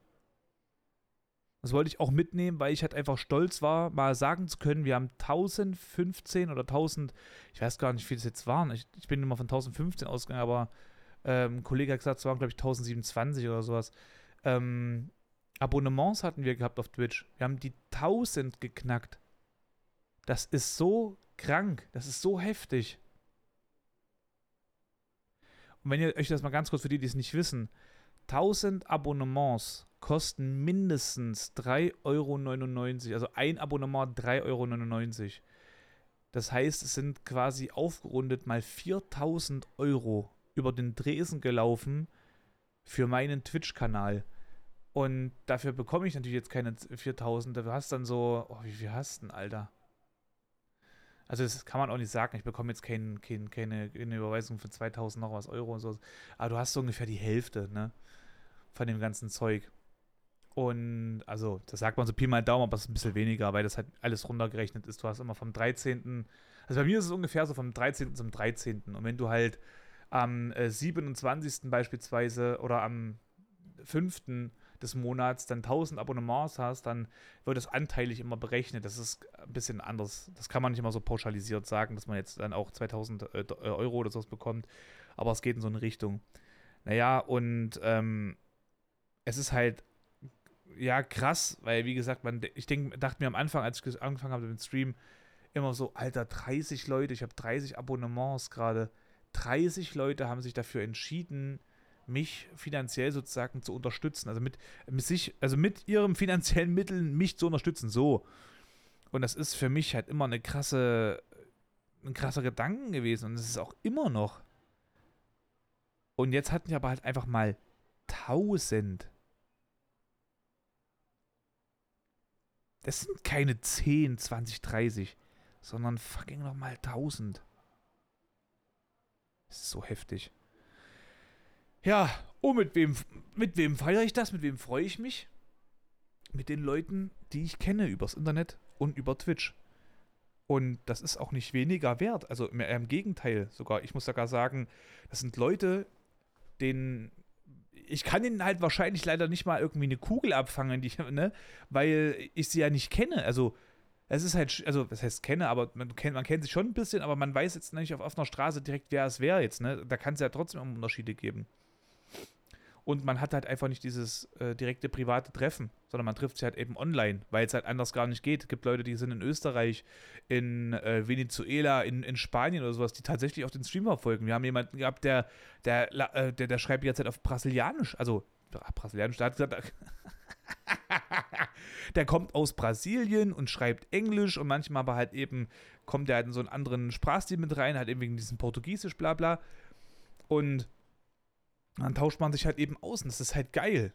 Das wollte ich auch mitnehmen, weil ich halt einfach stolz war, mal sagen zu können, wir haben 1015 oder 1000, ich weiß gar nicht, wie viel das jetzt waren. Ich, ich bin immer von 1015 ausgegangen, aber ähm, ein Kollege hat gesagt, es waren, glaube ich, 1027 oder sowas. Ähm, Abonnements hatten wir gehabt auf Twitch. Wir haben die 1000 geknackt. Das ist so krank. Das ist so heftig. Und wenn ihr euch das mal ganz kurz für die, die es nicht wissen, 1000 Abonnements kosten mindestens 3,99 Euro. Also ein Abonnement 3,99 Euro. Das heißt, es sind quasi aufgerundet mal 4000 Euro über den Dresen gelaufen für meinen Twitch-Kanal. Und dafür bekomme ich natürlich jetzt keine 4000. Du hast dann so, oh, wie viel hast du denn, Alter? Also das kann man auch nicht sagen. Ich bekomme jetzt kein, kein, keine, keine Überweisung für 2000 noch was Euro und so. Aber du hast so ungefähr die Hälfte, ne? Von dem ganzen Zeug. Und also, das sagt man so Pi mal Daumen, aber es ist ein bisschen weniger, weil das halt alles runtergerechnet ist. Du hast immer vom 13. Also bei mir ist es ungefähr so vom 13. zum 13. Und wenn du halt am äh, 27. beispielsweise oder am 5. des Monats dann 1000 Abonnements hast, dann wird das anteilig immer berechnet. Das ist ein bisschen anders. Das kann man nicht immer so pauschalisiert sagen, dass man jetzt dann auch 2000 äh, äh, Euro oder sowas bekommt. Aber es geht in so eine Richtung. Naja, und ähm, es ist halt ja, krass, weil wie gesagt, man, ich denk, dachte mir am Anfang, als ich angefangen habe mit dem Stream, immer so, Alter, 30 Leute, ich habe 30 Abonnements gerade. 30 Leute haben sich dafür entschieden, mich finanziell sozusagen zu unterstützen. Also mit, mit sich, also mit ihren finanziellen Mitteln mich zu unterstützen. So. Und das ist für mich halt immer eine krasse, ein krasser Gedanken gewesen. Und es ist auch immer noch. Und jetzt hatten wir aber halt einfach mal 1000 Das sind keine 10, 20, 30, sondern fucking nochmal 1000. Das ist so heftig. Ja, oh, mit wem, mit wem feiere ich das? Mit wem freue ich mich? Mit den Leuten, die ich kenne übers Internet und über Twitch. Und das ist auch nicht weniger wert. Also im Gegenteil sogar. Ich muss sogar sagen, das sind Leute, denen ich kann ihnen halt wahrscheinlich leider nicht mal irgendwie eine Kugel abfangen, die, ne? weil ich sie ja nicht kenne. Also, es ist halt, also, das heißt kenne, aber man kennt, man kennt sie schon ein bisschen, aber man weiß jetzt nicht auf offener Straße direkt, wer es wäre jetzt. Ne? Da kann es ja trotzdem Unterschiede geben. Und man hat halt einfach nicht dieses äh, direkte private Treffen, sondern man trifft sich halt eben online, weil es halt anders gar nicht geht. Es gibt Leute, die sind in Österreich, in äh, Venezuela, in, in Spanien oder sowas, die tatsächlich auch den Streamer folgen. Wir haben jemanden gehabt, der, der, äh, der, der schreibt jetzt halt auf Brasilianisch, also ach, Brasilianisch, der hat gesagt, der kommt aus Brasilien und schreibt Englisch und manchmal aber halt eben kommt er halt in so einen anderen Sprachstil mit rein, halt eben wegen diesem Portugiesisch, bla bla. Und dann tauscht man sich halt eben aus und das ist halt geil.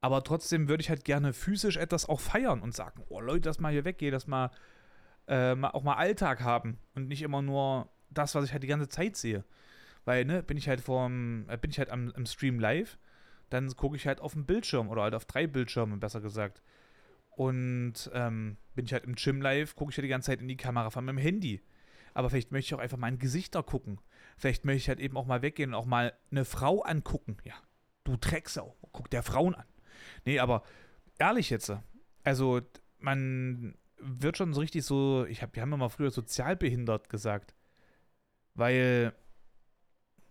Aber trotzdem würde ich halt gerne physisch etwas auch feiern und sagen, oh Leute, dass mal hier weggehe, dass mal, äh, auch mal Alltag haben und nicht immer nur das, was ich halt die ganze Zeit sehe. Weil, ne, bin ich halt vorm, äh, bin ich halt am, am Stream live, dann gucke ich halt auf den Bildschirm oder halt auf drei Bildschirme, besser gesagt. Und ähm, bin ich halt im Gym live, gucke ich ja halt die ganze Zeit in die Kamera von meinem Handy. Aber vielleicht möchte ich auch einfach mal in Gesichter gucken. Vielleicht möchte ich halt eben auch mal weggehen und auch mal eine Frau angucken. Ja, du Drecksau, guck der Frauen an. Nee, aber ehrlich jetzt, also man wird schon so richtig so, ich hab, wir haben immer früher sozialbehindert gesagt. Weil,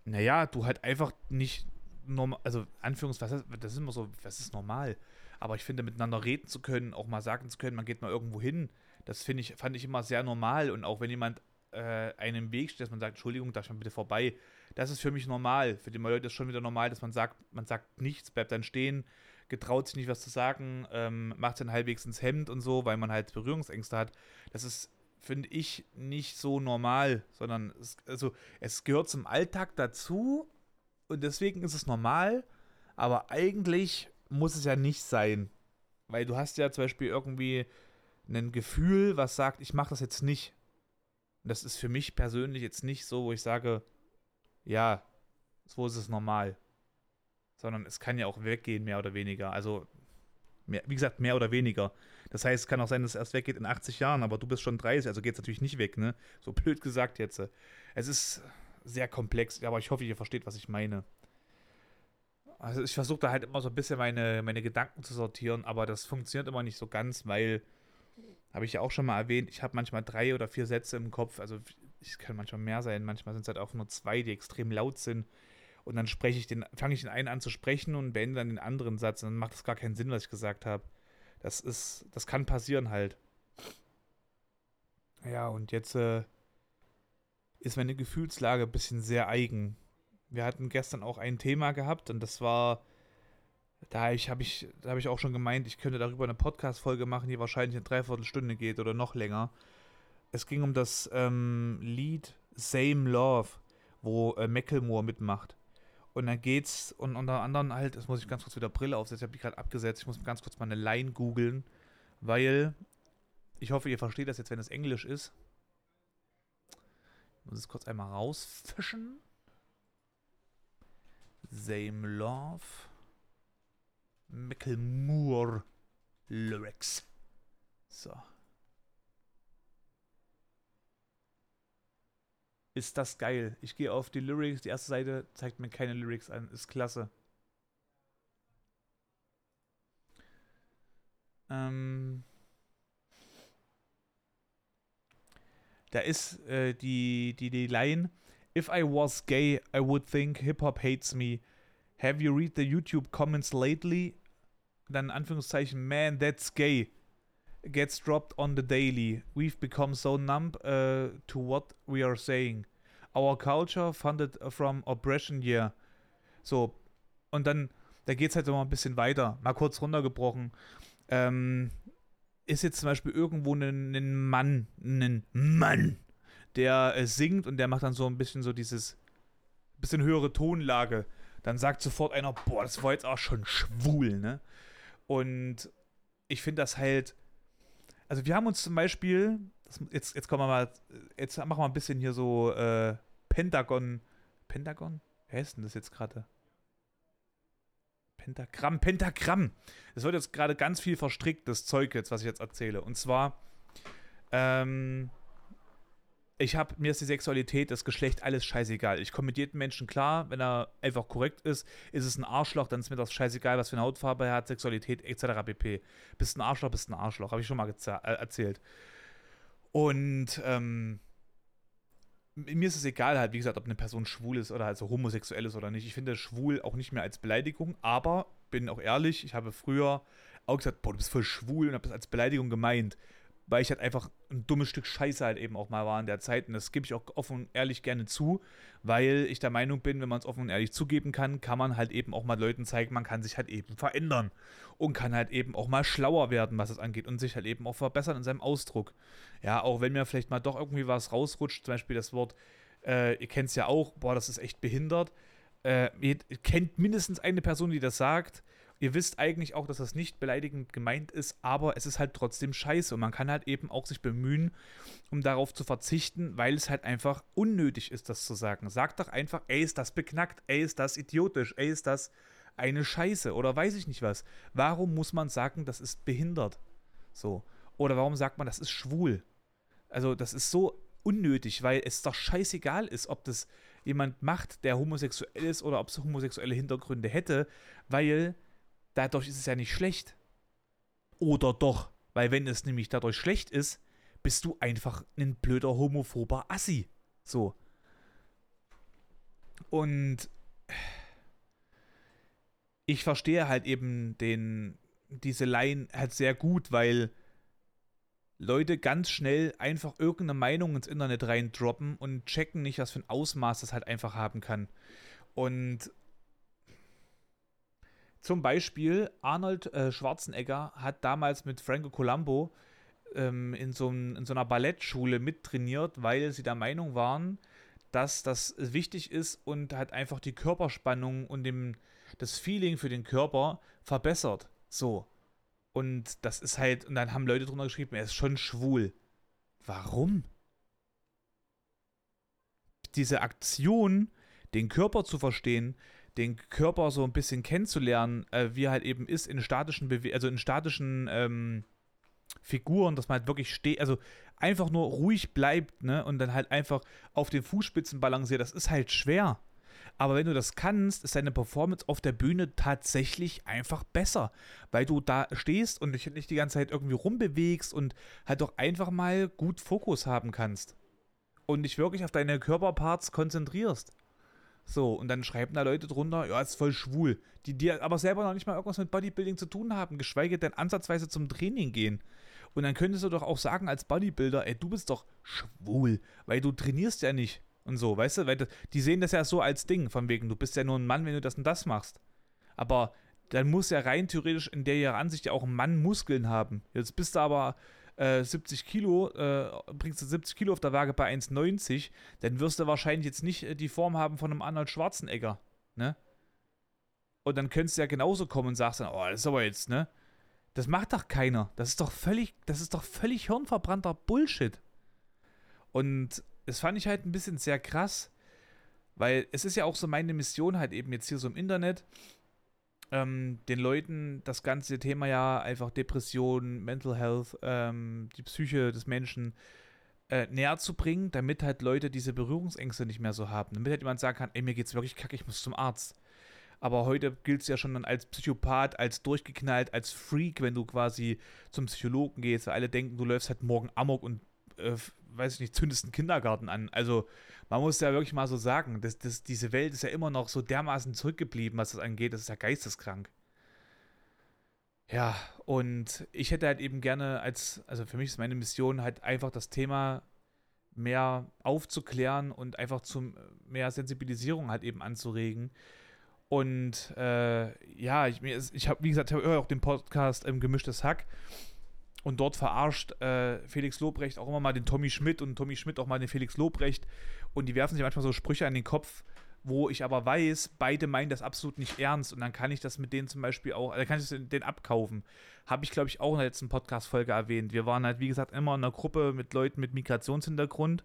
naja, du halt einfach nicht normal, also Anführungszeichen, das ist immer so, was ist normal? Aber ich finde, miteinander reden zu können, auch mal sagen zu können, man geht mal irgendwo hin, das finde ich, fand ich immer sehr normal. Und auch wenn jemand äh, einem Weg steht, dass man sagt, Entschuldigung, darf ich mal bitte vorbei. Das ist für mich normal. Für die Leute ist schon wieder normal, dass man sagt, man sagt nichts, bleibt dann stehen, getraut sich nicht was zu sagen, ähm, macht dann halbwegs ins Hemd und so, weil man halt Berührungsängste hat. Das ist, finde ich, nicht so normal, sondern es, also, es gehört zum Alltag dazu und deswegen ist es normal, aber eigentlich muss es ja nicht sein. Weil du hast ja zum Beispiel irgendwie ein Gefühl, was sagt, ich mache das jetzt nicht. Und das ist für mich persönlich jetzt nicht so, wo ich sage, ja, so ist es normal. Sondern es kann ja auch weggehen, mehr oder weniger. Also, mehr, wie gesagt, mehr oder weniger. Das heißt, es kann auch sein, dass es erst weggeht in 80 Jahren, aber du bist schon 30, also geht es natürlich nicht weg, ne? So blöd gesagt jetzt. Es ist sehr komplex, aber ich hoffe, ihr versteht, was ich meine. Also ich versuche da halt immer so ein bisschen meine, meine Gedanken zu sortieren, aber das funktioniert immer nicht so ganz, weil habe ich ja auch schon mal erwähnt, ich habe manchmal drei oder vier Sätze im Kopf, also es können manchmal mehr sein, manchmal sind es halt auch nur zwei, die extrem laut sind. Und dann spreche ich den, fange ich den einen an zu sprechen und beende dann den anderen Satz. Und dann macht das gar keinen Sinn, was ich gesagt habe. Das ist, das kann passieren halt. Ja, und jetzt äh, ist meine Gefühlslage ein bisschen sehr eigen. Wir hatten gestern auch ein Thema gehabt und das war da habe ich, hab ich, hab ich auch schon gemeint, ich könnte darüber eine Podcast-Folge machen, die wahrscheinlich eine Dreiviertelstunde geht oder noch länger. Es ging um das ähm, Lied Same Love, wo äh, Macklemore mitmacht. Und dann geht's und unter anderem halt, das muss ich ganz kurz wieder Brille aufsetzen, ich habe die gerade abgesetzt, ich muss ganz kurz mal eine Line googeln, weil ich hoffe, ihr versteht das jetzt, wenn es Englisch ist. Ich muss es kurz einmal rausfischen. Same Love. Macklemore Lyrics. So. Ist das geil. Ich gehe auf die Lyrics. Die erste Seite zeigt mir keine Lyrics an. Ist klasse. Ähm. Da ist äh, die, die, die Line. If I was gay, I would think hip-hop hates me. Have you read the YouTube comments lately? Dann Anführungszeichen, man, that's gay. Gets dropped on the daily. We've become so numb uh, to what we are saying. Our culture funded from oppression, yeah. So, und dann, da geht es halt immer ein bisschen weiter. Mal kurz runtergebrochen. Ähm, ist jetzt zum Beispiel irgendwo ein Mann, ein Mann, der äh, singt und der macht dann so ein bisschen so dieses bisschen höhere Tonlage dann sagt sofort einer, boah, das war jetzt auch schon schwul, ne? Und ich finde das halt, also wir haben uns zum Beispiel, das, jetzt, jetzt kommen wir mal, jetzt machen wir ein bisschen hier so äh, Pentagon, Pentagon? Wer ist denn das jetzt gerade? Pentagramm, Pentagramm. Es wird jetzt gerade ganz viel verstrickt, das Zeug jetzt, was ich jetzt erzähle. Und zwar, ähm, ich habe mir ist die Sexualität, das Geschlecht alles scheißegal. Ich komme mit jedem Menschen klar, wenn er einfach korrekt ist, ist es ein Arschloch, dann ist mir das scheißegal, was für eine Hautfarbe er hat, Sexualität etc. pp. Bist ein Arschloch, bist ein Arschloch, habe ich schon mal äh, erzählt. Und ähm, mir ist es egal halt, wie gesagt, ob eine Person schwul ist oder also homosexuell ist oder nicht. Ich finde schwul auch nicht mehr als Beleidigung, aber bin auch ehrlich, ich habe früher auch gesagt, boah, du bist voll schwul und habe das als Beleidigung gemeint weil ich halt einfach ein dummes Stück Scheiße halt eben auch mal war in der Zeit. Und das gebe ich auch offen und ehrlich gerne zu, weil ich der Meinung bin, wenn man es offen und ehrlich zugeben kann, kann man halt eben auch mal Leuten zeigen, man kann sich halt eben verändern und kann halt eben auch mal schlauer werden, was es angeht und sich halt eben auch verbessern in seinem Ausdruck. Ja, auch wenn mir vielleicht mal doch irgendwie was rausrutscht, zum Beispiel das Wort, äh, ihr kennt es ja auch, boah, das ist echt behindert. Äh, ihr kennt mindestens eine Person, die das sagt Ihr wisst eigentlich auch, dass das nicht beleidigend gemeint ist, aber es ist halt trotzdem scheiße und man kann halt eben auch sich bemühen, um darauf zu verzichten, weil es halt einfach unnötig ist, das zu sagen. Sagt doch einfach, ey, ist das beknackt, ey, ist das idiotisch, ey, ist das eine Scheiße oder weiß ich nicht was. Warum muss man sagen, das ist behindert? So. Oder warum sagt man, das ist schwul? Also, das ist so unnötig, weil es doch scheißegal ist, ob das jemand macht, der homosexuell ist oder ob es homosexuelle Hintergründe hätte, weil dadurch ist es ja nicht schlecht. Oder doch, weil wenn es nämlich dadurch schlecht ist, bist du einfach ein blöder homophober Assi. So. Und ich verstehe halt eben den, diese Line halt sehr gut, weil Leute ganz schnell einfach irgendeine Meinung ins Internet reindroppen und checken nicht, was für ein Ausmaß das halt einfach haben kann. Und zum Beispiel Arnold äh, Schwarzenegger hat damals mit Franco Colombo ähm, in, so in so einer Ballettschule mittrainiert, weil sie der Meinung waren, dass das wichtig ist und hat einfach die Körperspannung und dem, das Feeling für den Körper verbessert. So. Und das ist halt, und dann haben Leute drunter geschrieben, er ist schon schwul. Warum? Diese Aktion, den Körper zu verstehen, den Körper so ein bisschen kennenzulernen, äh, wie er halt eben ist in statischen Bewe also in statischen ähm, Figuren, dass man halt wirklich steht, also einfach nur ruhig bleibt, ne, und dann halt einfach auf den Fußspitzen balanciert, das ist halt schwer. Aber wenn du das kannst, ist deine Performance auf der Bühne tatsächlich einfach besser, weil du da stehst und dich nicht die ganze Zeit irgendwie rumbewegst und halt doch einfach mal gut Fokus haben kannst. Und dich wirklich auf deine Körperparts konzentrierst. So, und dann schreiben da Leute drunter, ja, ist voll schwul, die dir aber selber noch nicht mal irgendwas mit Bodybuilding zu tun haben, geschweige denn ansatzweise zum Training gehen. Und dann könntest du doch auch sagen als Bodybuilder, ey, du bist doch schwul, weil du trainierst ja nicht und so, weißt du? Weil die sehen das ja so als Ding, von wegen, du bist ja nur ein Mann, wenn du das und das machst. Aber dann muss ja rein theoretisch in der Ansicht ja auch ein Mann Muskeln haben. Jetzt bist du aber äh, 70 Kilo, äh, bringst du 70 Kilo auf der Waage bei 1,90, dann wirst du wahrscheinlich jetzt nicht äh, die Form haben von einem Arnold Schwarzenegger, ne? Und dann könntest du ja genauso kommen und sagst dann, oh, das ist aber jetzt, ne? Das macht doch keiner. Das ist doch völlig, das ist doch völlig hirnverbrannter Bullshit. Und das fand ich halt ein bisschen sehr krass, weil es ist ja auch so meine Mission halt eben jetzt hier so im Internet, ähm, den Leuten das ganze Thema ja einfach Depression, Mental Health, ähm, die Psyche des Menschen äh, näher zu bringen, damit halt Leute diese Berührungsängste nicht mehr so haben. Damit halt jemand sagen kann, ey, mir geht's wirklich kacke, ich muss zum Arzt. Aber heute gilt es ja schon dann als Psychopath, als durchgeknallt, als Freak, wenn du quasi zum Psychologen gehst, weil alle denken, du läufst halt morgen Amok und äh, weiß ich nicht, zündest einen Kindergarten an. Also man muss ja wirklich mal so sagen, dass, dass diese Welt ist ja immer noch so dermaßen zurückgeblieben, was das angeht. Das ist ja geisteskrank. Ja, und ich hätte halt eben gerne als, also für mich ist meine Mission halt einfach das Thema mehr aufzuklären und einfach zu mehr Sensibilisierung halt eben anzuregen. Und äh, ja, ich, ich habe, wie gesagt, ich höre auch den Podcast ähm, Gemischtes Hack. Und dort verarscht äh, Felix Lobrecht auch immer mal den Tommy Schmidt und Tommy Schmidt auch mal den Felix Lobrecht. Und die werfen sich manchmal so Sprüche an den Kopf, wo ich aber weiß, beide meinen das absolut nicht ernst. Und dann kann ich das mit denen zum Beispiel auch, dann kann ich das den abkaufen. Habe ich, glaube ich, auch in der letzten Podcast-Folge erwähnt. Wir waren halt, wie gesagt, immer in einer Gruppe mit Leuten mit Migrationshintergrund.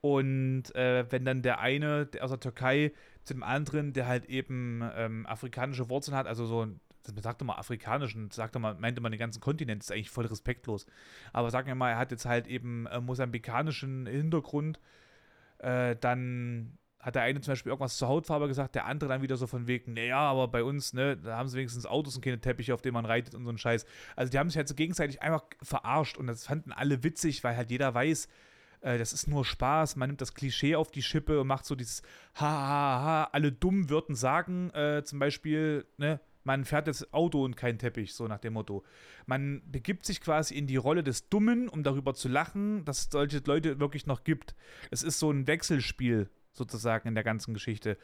Und äh, wenn dann der eine der aus der Türkei zu dem anderen, der halt eben ähm, afrikanische Wurzeln hat, also so man sagt immer afrikanischen, sagt immer, meinte man den ganzen Kontinent, ist eigentlich voll respektlos. Aber sagen wir mal, er hat jetzt halt eben äh, mosambikanischen Hintergrund, äh, dann hat der eine zum Beispiel irgendwas zur Hautfarbe gesagt, der andere dann wieder so von wegen, naja, aber bei uns, ne, da haben sie wenigstens Autos und keine Teppiche, auf denen man reitet und so ein Scheiß. Also die haben sich halt so gegenseitig einfach verarscht und das fanden alle witzig, weil halt jeder weiß, äh, das ist nur Spaß, man nimmt das Klischee auf die Schippe und macht so dieses ha, ha, ha, alle dummen würden sagen, äh, zum Beispiel, ne, man fährt das Auto und kein Teppich, so nach dem Motto. Man begibt sich quasi in die Rolle des Dummen, um darüber zu lachen, dass es solche Leute wirklich noch gibt. Es ist so ein Wechselspiel sozusagen in der ganzen Geschichte.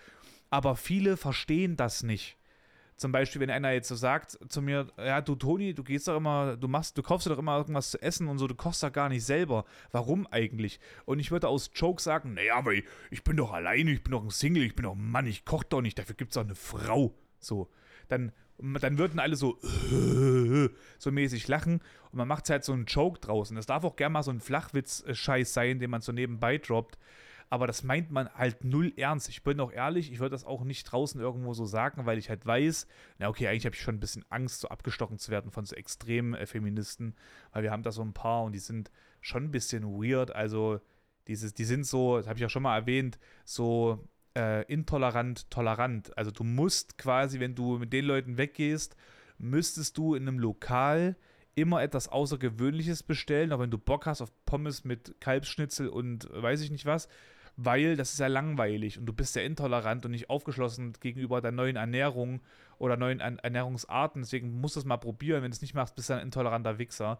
Aber viele verstehen das nicht. Zum Beispiel, wenn einer jetzt so sagt zu mir, ja, du Toni, du gehst doch immer, du machst, du kaufst doch immer irgendwas zu essen und so, du kochst doch gar nicht selber. Warum eigentlich? Und ich würde aus Joke sagen, naja, aber ich, ich bin doch alleine, ich bin doch ein Single, ich bin doch ein Mann, ich koch doch nicht, dafür gibt es doch eine Frau. So dann, dann würden alle so, so mäßig lachen und man macht halt so einen Joke draus. Und das darf auch gerne mal so ein Flachwitz-Scheiß sein, den man so nebenbei droppt. Aber das meint man halt null ernst. Ich bin auch ehrlich, ich würde das auch nicht draußen irgendwo so sagen, weil ich halt weiß, na okay, eigentlich habe ich schon ein bisschen Angst, so abgestochen zu werden von so extremen äh, Feministen, weil wir haben da so ein paar und die sind schon ein bisschen weird. Also, dieses, die sind so, das habe ich auch schon mal erwähnt, so äh, intolerant tolerant. Also du musst quasi, wenn du mit den Leuten weggehst, müsstest du in einem Lokal immer etwas Außergewöhnliches bestellen, auch wenn du Bock hast auf Pommes mit Kalbsschnitzel und weiß ich nicht was, weil das ist ja langweilig und du bist ja intolerant und nicht aufgeschlossen gegenüber der neuen Ernährung oder neuen Ernährungsarten. Deswegen musst du es mal probieren. Wenn du es nicht machst, bist du ein intoleranter Wichser.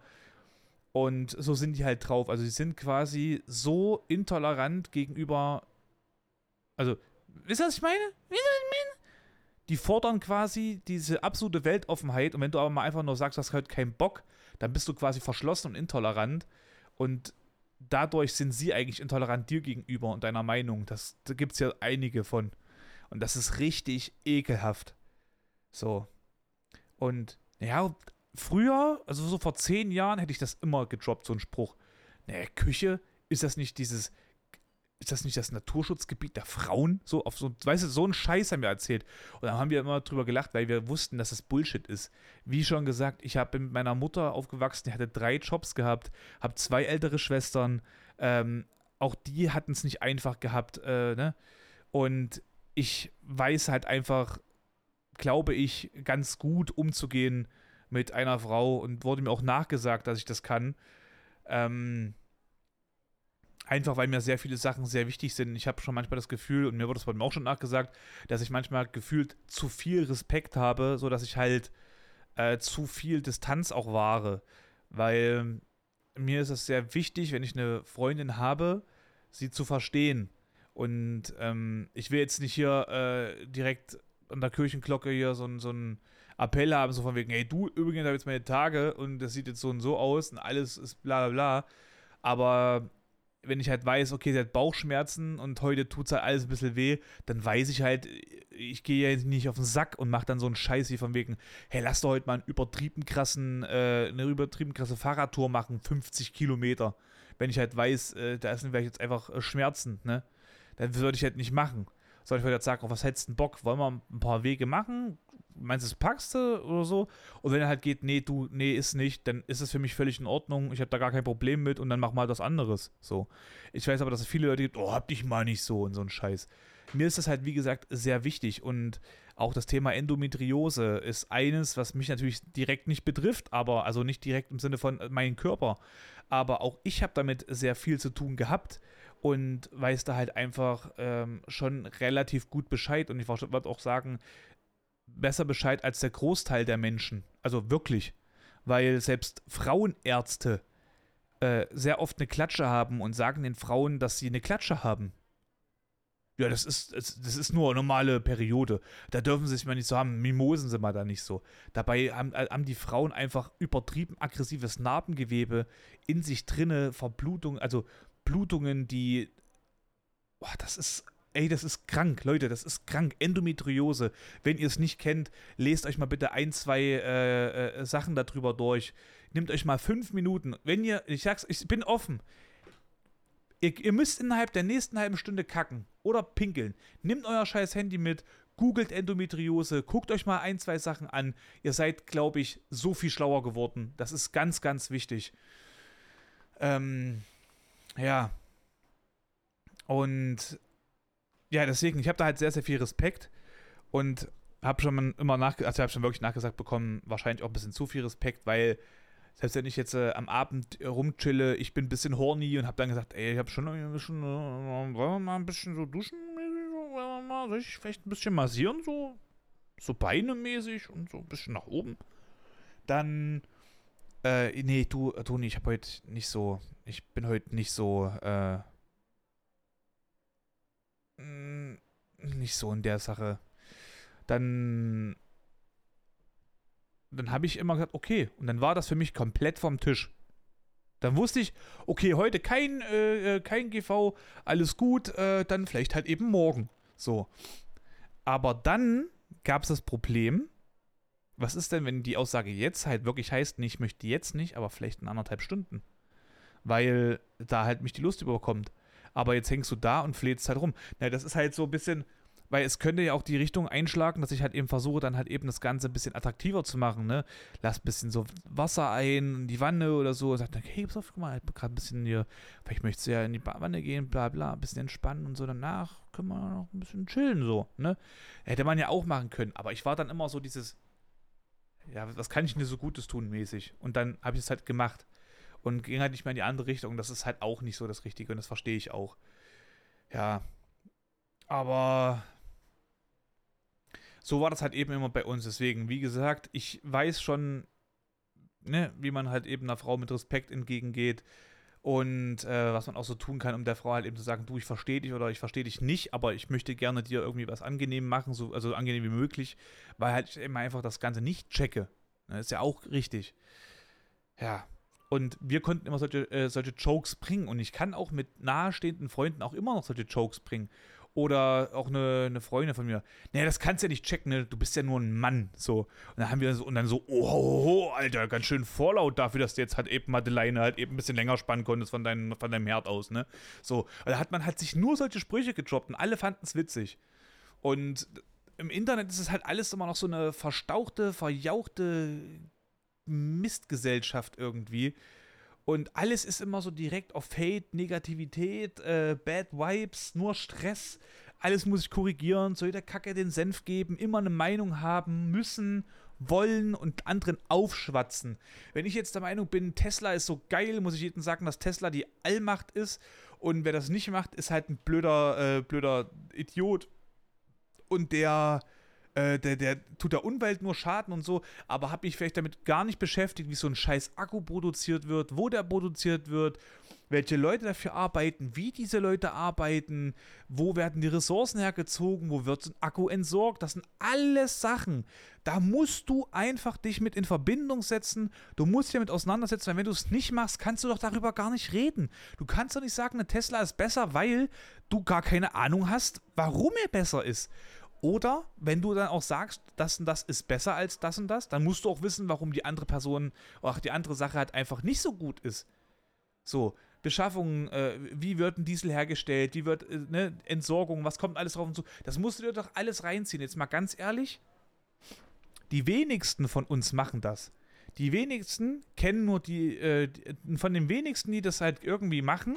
Und so sind die halt drauf. Also sie sind quasi so intolerant gegenüber also, wisst ihr, was ich meine? Wisst ihr, was ich meine? Die fordern quasi diese absolute Weltoffenheit und wenn du aber mal einfach nur sagst, du hast halt keinen Bock, dann bist du quasi verschlossen und intolerant und dadurch sind sie eigentlich intolerant dir gegenüber und deiner Meinung. Das, da gibt es ja einige von. Und das ist richtig ekelhaft. So. Und, ja, früher, also so vor zehn Jahren, hätte ich das immer gedroppt, so ein Spruch. Naja, Küche, ist das nicht dieses ist das nicht das Naturschutzgebiet der Frauen? So, auf so, weißt du, so einen Scheiß haben wir erzählt. Und dann haben wir immer drüber gelacht, weil wir wussten, dass das Bullshit ist. Wie schon gesagt, ich habe mit meiner Mutter aufgewachsen, die hatte drei Jobs gehabt, habe zwei ältere Schwestern. Ähm, auch die hatten es nicht einfach gehabt, äh, ne? Und ich weiß halt einfach, glaube ich, ganz gut umzugehen mit einer Frau und wurde mir auch nachgesagt, dass ich das kann. Ähm, Einfach weil mir sehr viele Sachen sehr wichtig sind. Ich habe schon manchmal das Gefühl, und mir wurde das bei mir auch schon nachgesagt, dass ich manchmal gefühlt zu viel Respekt habe, sodass ich halt äh, zu viel Distanz auch wahre. Weil mir ist es sehr wichtig, wenn ich eine Freundin habe, sie zu verstehen. Und ähm, ich will jetzt nicht hier äh, direkt an der Kirchenglocke hier so, so ein Appelle haben, so von wegen, hey, du, übrigens habe jetzt meine Tage und das sieht jetzt so und so aus und alles ist bla bla bla. Aber wenn ich halt weiß, okay, sie hat Bauchschmerzen und heute tut es halt alles ein bisschen weh, dann weiß ich halt, ich gehe ja nicht auf den Sack und mache dann so einen Scheiß wie von wegen, hey, lass doch heute mal einen übertrieben krassen, äh, eine übertrieben krasse Fahrradtour machen, 50 Kilometer. Wenn ich halt weiß, äh, da sind vielleicht jetzt einfach äh, Schmerzen, ne? Dann würde ich halt nicht machen. Soll ich jetzt sagen, oh, was hättest du Bock? Wollen wir ein paar Wege machen? Meinst du, das packst du oder so? Und wenn er halt geht, nee, du, nee, ist nicht, dann ist es für mich völlig in Ordnung. Ich habe da gar kein Problem mit und dann mach mal was anderes. So. Ich weiß aber, dass es viele Leute gibt, oh, hab dich mal nicht so und so ein Scheiß. Mir ist das halt, wie gesagt, sehr wichtig und auch das Thema Endometriose ist eines, was mich natürlich direkt nicht betrifft, aber also nicht direkt im Sinne von meinem Körper. Aber auch ich habe damit sehr viel zu tun gehabt und weiß da halt einfach ähm, schon relativ gut Bescheid. Und ich würde auch sagen, besser Bescheid als der Großteil der Menschen. Also wirklich. Weil selbst Frauenärzte äh, sehr oft eine Klatsche haben und sagen den Frauen, dass sie eine Klatsche haben. Ja, das ist, das ist nur normale Periode. Da dürfen sie sich mal nicht so haben. Mimosen sind wir da nicht so. Dabei haben, äh, haben die Frauen einfach übertrieben aggressives Narbengewebe in sich drinne, Verblutung, also Blutungen, die. Boah, das ist. Ey, das ist krank, Leute, das ist krank. Endometriose. Wenn ihr es nicht kennt, lest euch mal bitte ein, zwei äh, äh, Sachen darüber durch. Nehmt euch mal fünf Minuten. Wenn ihr, ich sag's, ich bin offen. Ihr, ihr müsst innerhalb der nächsten halben Stunde kacken oder pinkeln. Nehmt euer scheiß Handy mit, googelt Endometriose, guckt euch mal ein, zwei Sachen an. Ihr seid, glaube ich, so viel schlauer geworden. Das ist ganz, ganz wichtig. Ähm, ja. Und ja, deswegen, ich habe da halt sehr, sehr viel Respekt und habe schon immer nach, also habe schon wirklich nachgesagt bekommen, wahrscheinlich auch ein bisschen zu viel Respekt, weil selbst wenn ich jetzt äh, am Abend rumchille, ich bin ein bisschen horny und habe dann gesagt, ey, ich habe schon ein bisschen, äh, wollen wir mal ein bisschen so duschen, wollen wir mal, soll ich vielleicht ein bisschen massieren, so, so beinemäßig und so ein bisschen nach oben. Dann äh, nee, du, Toni, ich habe heute nicht so, ich bin heute nicht so, äh, mm, nicht so in der Sache. Dann, dann habe ich immer gesagt, okay, und dann war das für mich komplett vom Tisch. Dann wusste ich, okay, heute kein, äh, äh kein GV, alles gut, äh, dann vielleicht halt eben morgen. So. Aber dann gab es das Problem, was ist denn, wenn die Aussage jetzt halt wirklich heißt, nee, ich möchte jetzt nicht, aber vielleicht in anderthalb Stunden? Weil da halt mich die Lust überkommt. Aber jetzt hängst du da und flehst halt rum. Na, das ist halt so ein bisschen, weil es könnte ja auch die Richtung einschlagen, dass ich halt eben versuche, dann halt eben das Ganze ein bisschen attraktiver zu machen, ne? Lass ein bisschen so Wasser ein, in die Wanne oder so. Sag dann, hey, pass auf, guck mal, halt gerade ein bisschen hier, vielleicht möchtest du ja in die Wanne gehen, bla bla, ein bisschen entspannen und so. Danach können wir noch ein bisschen chillen, so, ne? Hätte man ja auch machen können. Aber ich war dann immer so dieses, ja, was kann ich denn so Gutes tun mäßig? Und dann habe ich es halt gemacht und ging halt nicht mehr in die andere Richtung. Das ist halt auch nicht so das Richtige und das verstehe ich auch. Ja, aber so war das halt eben immer bei uns. Deswegen, wie gesagt, ich weiß schon, ne, wie man halt eben einer Frau mit Respekt entgegengeht und äh, was man auch so tun kann, um der Frau halt eben zu sagen, du, ich verstehe dich oder ich verstehe dich nicht, aber ich möchte gerne dir irgendwie was angenehm machen, so, also angenehm wie möglich, weil halt ich eben einfach das Ganze nicht checke. Das ne, ist ja auch richtig. Ja. Und wir konnten immer solche, äh, solche Jokes bringen und ich kann auch mit nahestehenden Freunden auch immer noch solche Jokes bringen. Oder auch eine, eine Freundin von mir. Naja, das kannst du ja nicht checken, ne? Du bist ja nur ein Mann. So. Und dann haben wir so, und dann so, oh, Alter, ganz schön vorlaut dafür, dass du jetzt halt eben Madeleine halt eben ein bisschen länger spannen konntest von, dein, von deinem Herd aus, ne? So. Und da hat man halt sich nur solche Sprüche gedroppt und alle fanden es witzig. Und im Internet ist es halt alles immer noch so eine verstauchte, verjauchte Mistgesellschaft irgendwie. Und alles ist immer so direkt auf Hate, Negativität, äh, Bad Vibes, nur Stress. Alles muss ich korrigieren, soll der Kacke den Senf geben, immer eine Meinung haben, müssen, wollen und anderen aufschwatzen. Wenn ich jetzt der Meinung bin, Tesla ist so geil, muss ich jedem sagen, dass Tesla die Allmacht ist. Und wer das nicht macht, ist halt ein blöder, äh, blöder Idiot. Und der äh, der, der tut der Umwelt nur Schaden und so, aber habe mich vielleicht damit gar nicht beschäftigt, wie so ein scheiß Akku produziert wird, wo der produziert wird, welche Leute dafür arbeiten, wie diese Leute arbeiten, wo werden die Ressourcen hergezogen, wo wird ein Akku entsorgt. Das sind alles Sachen. Da musst du einfach dich mit in Verbindung setzen. Du musst dich damit auseinandersetzen, weil wenn du es nicht machst, kannst du doch darüber gar nicht reden. Du kannst doch nicht sagen, eine Tesla ist besser, weil du gar keine Ahnung hast, warum er besser ist. Oder wenn du dann auch sagst, das und das ist besser als das und das, dann musst du auch wissen, warum die andere Person, ach, die andere Sache halt einfach nicht so gut ist. So, Beschaffung, äh, wie wird ein Diesel hergestellt, wie wird äh, ne, Entsorgung, was kommt alles drauf und so. Das musst du dir doch alles reinziehen. Jetzt mal ganz ehrlich, die wenigsten von uns machen das. Die wenigsten kennen nur die, äh, von den wenigsten, die das halt irgendwie machen,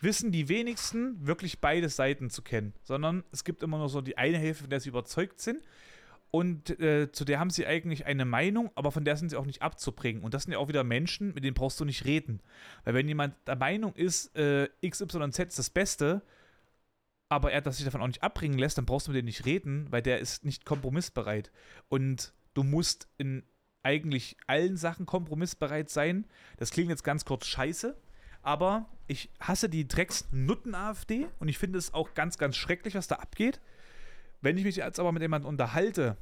wissen die wenigsten wirklich beide Seiten zu kennen. Sondern es gibt immer nur so die eine Hälfte, von der sie überzeugt sind und äh, zu der haben sie eigentlich eine Meinung, aber von der sind sie auch nicht abzubringen. Und das sind ja auch wieder Menschen, mit denen brauchst du nicht reden. Weil wenn jemand der Meinung ist, äh, XYZ ist das Beste, aber er das sich davon auch nicht abbringen lässt, dann brauchst du mit dem nicht reden, weil der ist nicht kompromissbereit. Und du musst in eigentlich allen Sachen kompromissbereit sein. Das klingt jetzt ganz kurz scheiße, aber ich hasse die Drecks-Nutten-AfD und ich finde es auch ganz, ganz schrecklich, was da abgeht. Wenn ich mich jetzt aber mit jemandem unterhalte,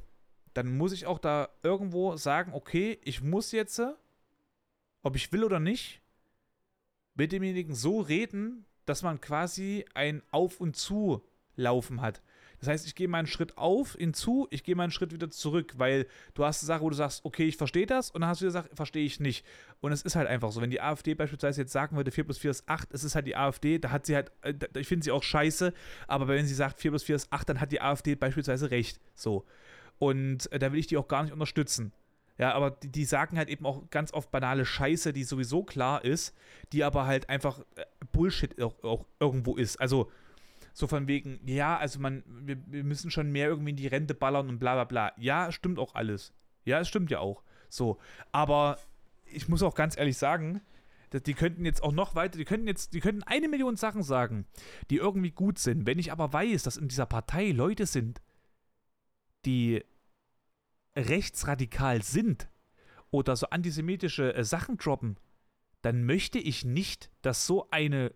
dann muss ich auch da irgendwo sagen, okay, ich muss jetzt, ob ich will oder nicht, mit demjenigen so reden, dass man quasi ein Auf und Zu laufen hat. Das heißt, ich gehe mal einen Schritt auf, hinzu, ich gehe mal einen Schritt wieder zurück, weil du hast eine Sache, wo du sagst, okay, ich verstehe das, und dann hast du gesagt, verstehe ich nicht. Und es ist halt einfach so. Wenn die AfD beispielsweise jetzt sagen würde, 4 plus 4 ist 8, es ist halt die AfD, da hat sie halt, äh, ich finde sie auch scheiße, aber wenn sie sagt, 4 plus 4 ist 8, dann hat die AfD beispielsweise recht. So. Und äh, da will ich die auch gar nicht unterstützen. Ja, aber die, die, sagen halt eben auch ganz oft banale Scheiße, die sowieso klar ist, die aber halt einfach äh, Bullshit auch, auch irgendwo ist. Also, so von wegen, ja, also man, wir, wir müssen schon mehr irgendwie in die Rente ballern und bla bla bla. Ja, stimmt auch alles. Ja, es stimmt ja auch. So. Aber ich muss auch ganz ehrlich sagen, die könnten jetzt auch noch weiter, die könnten jetzt, die könnten eine Million Sachen sagen, die irgendwie gut sind. Wenn ich aber weiß, dass in dieser Partei Leute sind, die rechtsradikal sind oder so antisemitische äh, Sachen droppen, dann möchte ich nicht, dass so eine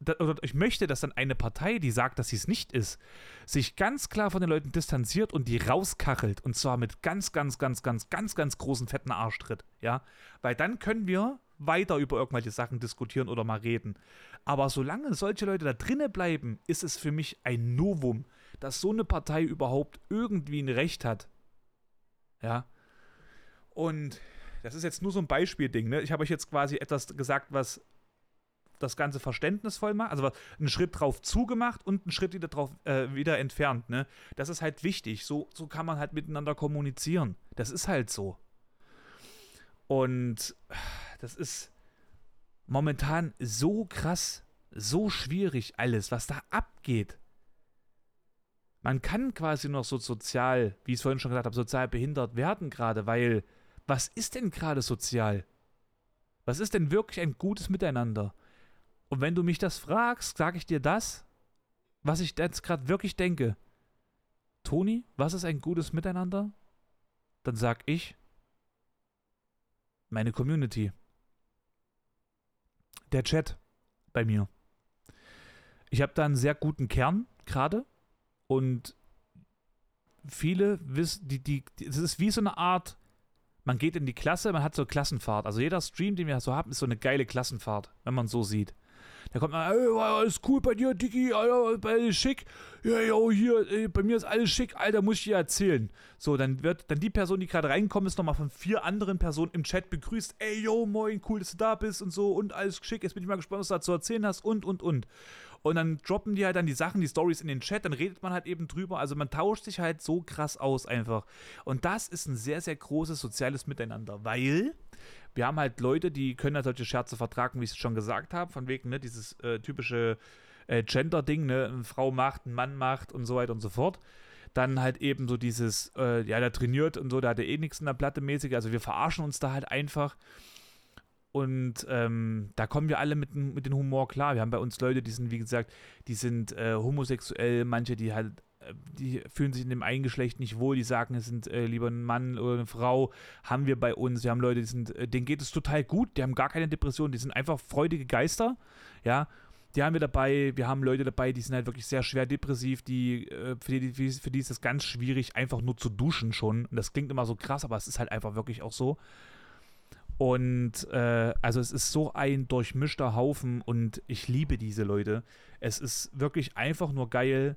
oder ich möchte, dass dann eine Partei, die sagt, dass sie es nicht ist, sich ganz klar von den Leuten distanziert und die rauskachelt. Und zwar mit ganz, ganz, ganz, ganz, ganz, ganz großen fetten Arschtritt. Ja, weil dann können wir weiter über irgendwelche Sachen diskutieren oder mal reden. Aber solange solche Leute da drinnen bleiben, ist es für mich ein Novum, dass so eine Partei überhaupt irgendwie ein Recht hat. Ja. Und das ist jetzt nur so ein Beispielding. Ne? Ich habe euch jetzt quasi etwas gesagt, was das Ganze verständnisvoll macht, also einen Schritt drauf zugemacht und einen Schritt wieder drauf äh, wieder entfernt. Ne? Das ist halt wichtig. So, so kann man halt miteinander kommunizieren. Das ist halt so. Und das ist momentan so krass, so schwierig alles, was da abgeht. Man kann quasi noch so sozial, wie ich es vorhin schon gesagt habe, sozial behindert werden gerade, weil was ist denn gerade sozial? Was ist denn wirklich ein gutes Miteinander? Und wenn du mich das fragst, sage ich dir das, was ich jetzt gerade wirklich denke. Toni, was ist ein gutes Miteinander? Dann sag ich meine Community. Der Chat bei mir. Ich habe da einen sehr guten Kern gerade und viele wissen, die, die, es ist wie so eine Art, man geht in die Klasse, man hat so Klassenfahrt. Also jeder Stream, den wir so haben, ist so eine geile Klassenfahrt, wenn man so sieht. Da kommt man, ey, alles cool bei dir, Dicky, dir schick. Ja, ja, hier, ey, bei mir ist alles schick, Alter, muss ich dir erzählen. So, dann wird dann die Person, die gerade reinkommt, ist nochmal von vier anderen Personen im Chat begrüßt. Ey, yo, moin, cool, dass du da bist und so und alles schick. Jetzt bin ich mal gespannt, was du da zu erzählen hast und, und, und. Und dann droppen die halt dann die Sachen, die Stories in den Chat, dann redet man halt eben drüber. Also man tauscht sich halt so krass aus einfach. Und das ist ein sehr, sehr großes soziales Miteinander, weil wir haben halt Leute, die können halt solche Scherze vertragen, wie ich es schon gesagt habe, von wegen, ne, dieses äh, typische äh, Gender-Ding, ne, eine Frau macht, ein Mann macht und so weiter und so fort. Dann halt eben so dieses, äh, ja, der trainiert und so, der hat ja eh nichts in der Platte mäßig. Also wir verarschen uns da halt einfach. Und ähm, da kommen wir alle mit, mit dem Humor klar. Wir haben bei uns Leute, die sind, wie gesagt, die sind äh, homosexuell, manche, die halt die fühlen sich in dem einen Geschlecht nicht wohl, die sagen, es sind äh, lieber ein Mann oder eine Frau, haben wir bei uns. Wir haben Leute, die sind, äh, denen geht es total gut, die haben gar keine Depression, die sind einfach freudige Geister, ja. Die haben wir dabei, wir haben Leute dabei, die sind halt wirklich sehr schwer depressiv, die, äh, für, die, für die ist es ganz schwierig, einfach nur zu duschen schon. Und das klingt immer so krass, aber es ist halt einfach wirklich auch so. Und äh, also es ist so ein durchmischter Haufen und ich liebe diese Leute. Es ist wirklich einfach nur geil,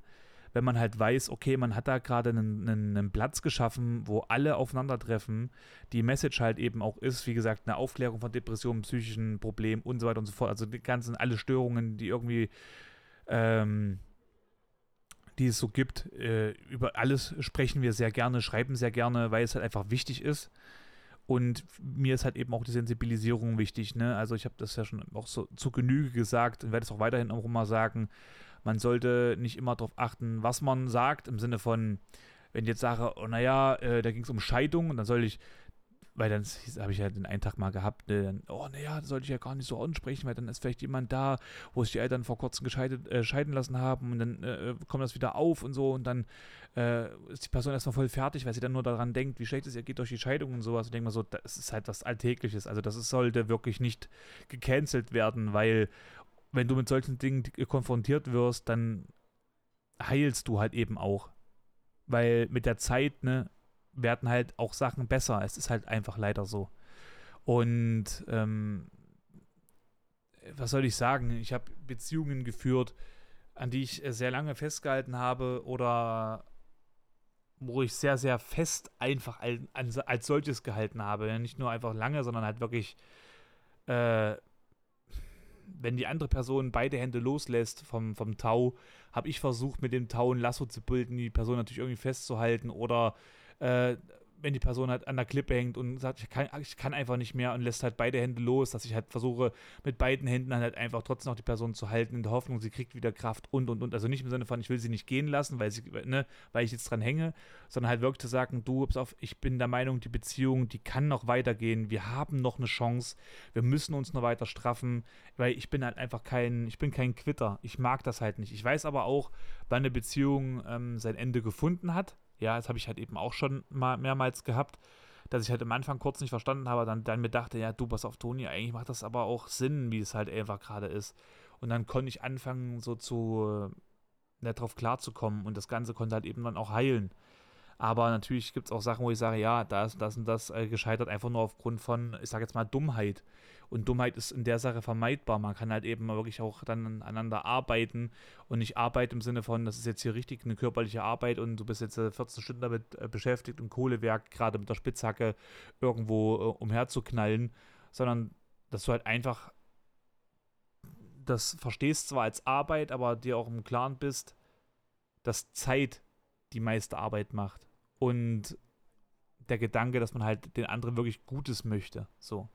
wenn man halt weiß, okay, man hat da gerade einen, einen, Platz geschaffen, wo alle aufeinandertreffen. Die Message halt eben auch ist, wie gesagt, eine Aufklärung von Depressionen, psychischen Problemen und so weiter und so fort. Also die ganzen, alle Störungen, die irgendwie, ähm, die es so gibt, äh, über alles sprechen wir sehr gerne, schreiben sehr gerne, weil es halt einfach wichtig ist. Und mir ist halt eben auch die Sensibilisierung wichtig. Ne? Also ich habe das ja schon auch so zu Genüge gesagt und werde es auch weiterhin auch immer sagen. Man sollte nicht immer darauf achten, was man sagt, im Sinne von, wenn ich jetzt sage, oh naja, äh, da ging es um Scheidung und dann soll ich weil dann habe ich ja den einen Tag mal gehabt, ne, dann, oh naja, das sollte ich ja gar nicht so ansprechen, weil dann ist vielleicht jemand da, wo sich die Eltern vor kurzem gescheidet, äh, scheiden lassen haben und dann äh, kommt das wieder auf und so und dann äh, ist die Person erstmal voll fertig, weil sie dann nur daran denkt, wie schlecht es ihr geht durch die Scheidung und sowas. Und denkt man so, das ist halt was Alltägliches. Also das sollte wirklich nicht gecancelt werden, weil wenn du mit solchen Dingen konfrontiert wirst, dann heilst du halt eben auch. Weil mit der Zeit, ne, werden halt auch Sachen besser. Es ist halt einfach leider so. Und ähm, was soll ich sagen? Ich habe Beziehungen geführt, an die ich sehr lange festgehalten habe oder wo ich sehr, sehr fest einfach als, als solches gehalten habe. Nicht nur einfach lange, sondern halt wirklich, äh, wenn die andere Person beide Hände loslässt vom, vom Tau, habe ich versucht, mit dem Tau ein Lasso zu bilden, die Person natürlich irgendwie festzuhalten oder äh, wenn die Person halt an der Klippe hängt und sagt, ich kann, ich kann einfach nicht mehr und lässt halt beide Hände los, dass ich halt versuche, mit beiden Händen halt einfach trotzdem noch die Person zu halten, in der Hoffnung, sie kriegt wieder Kraft und und und. Also nicht im Sinne von, ich will sie nicht gehen lassen, weil, sie, ne, weil ich jetzt dran hänge, sondern halt wirklich zu sagen, du, pass auf, ich bin der Meinung, die Beziehung, die kann noch weitergehen, wir haben noch eine Chance, wir müssen uns noch weiter straffen, weil ich bin halt einfach kein, ich bin kein Quitter, ich mag das halt nicht. Ich weiß aber auch, wann eine Beziehung ähm, sein Ende gefunden hat ja, das habe ich halt eben auch schon mal mehrmals gehabt, dass ich halt am Anfang kurz nicht verstanden habe, dann, dann mir dachte, ja, du, pass auf, Toni, eigentlich macht das aber auch Sinn, wie es halt einfach gerade ist. Und dann konnte ich anfangen, so zu, äh, darauf klarzukommen und das Ganze konnte halt eben dann auch heilen. Aber natürlich gibt es auch Sachen, wo ich sage, ja, da das und das äh, gescheitert, einfach nur aufgrund von, ich sage jetzt mal, Dummheit. Und Dummheit ist in der Sache vermeidbar. Man kann halt eben wirklich auch dann aneinander arbeiten und nicht Arbeit im Sinne von, das ist jetzt hier richtig eine körperliche Arbeit und du bist jetzt 14 äh, Stunden damit äh, beschäftigt, im Kohlewerk gerade mit der Spitzhacke irgendwo äh, umherzuknallen, sondern dass du halt einfach das verstehst zwar als Arbeit, aber dir auch im Klaren bist, dass Zeit die meiste Arbeit macht. Und der Gedanke, dass man halt den anderen wirklich Gutes möchte. So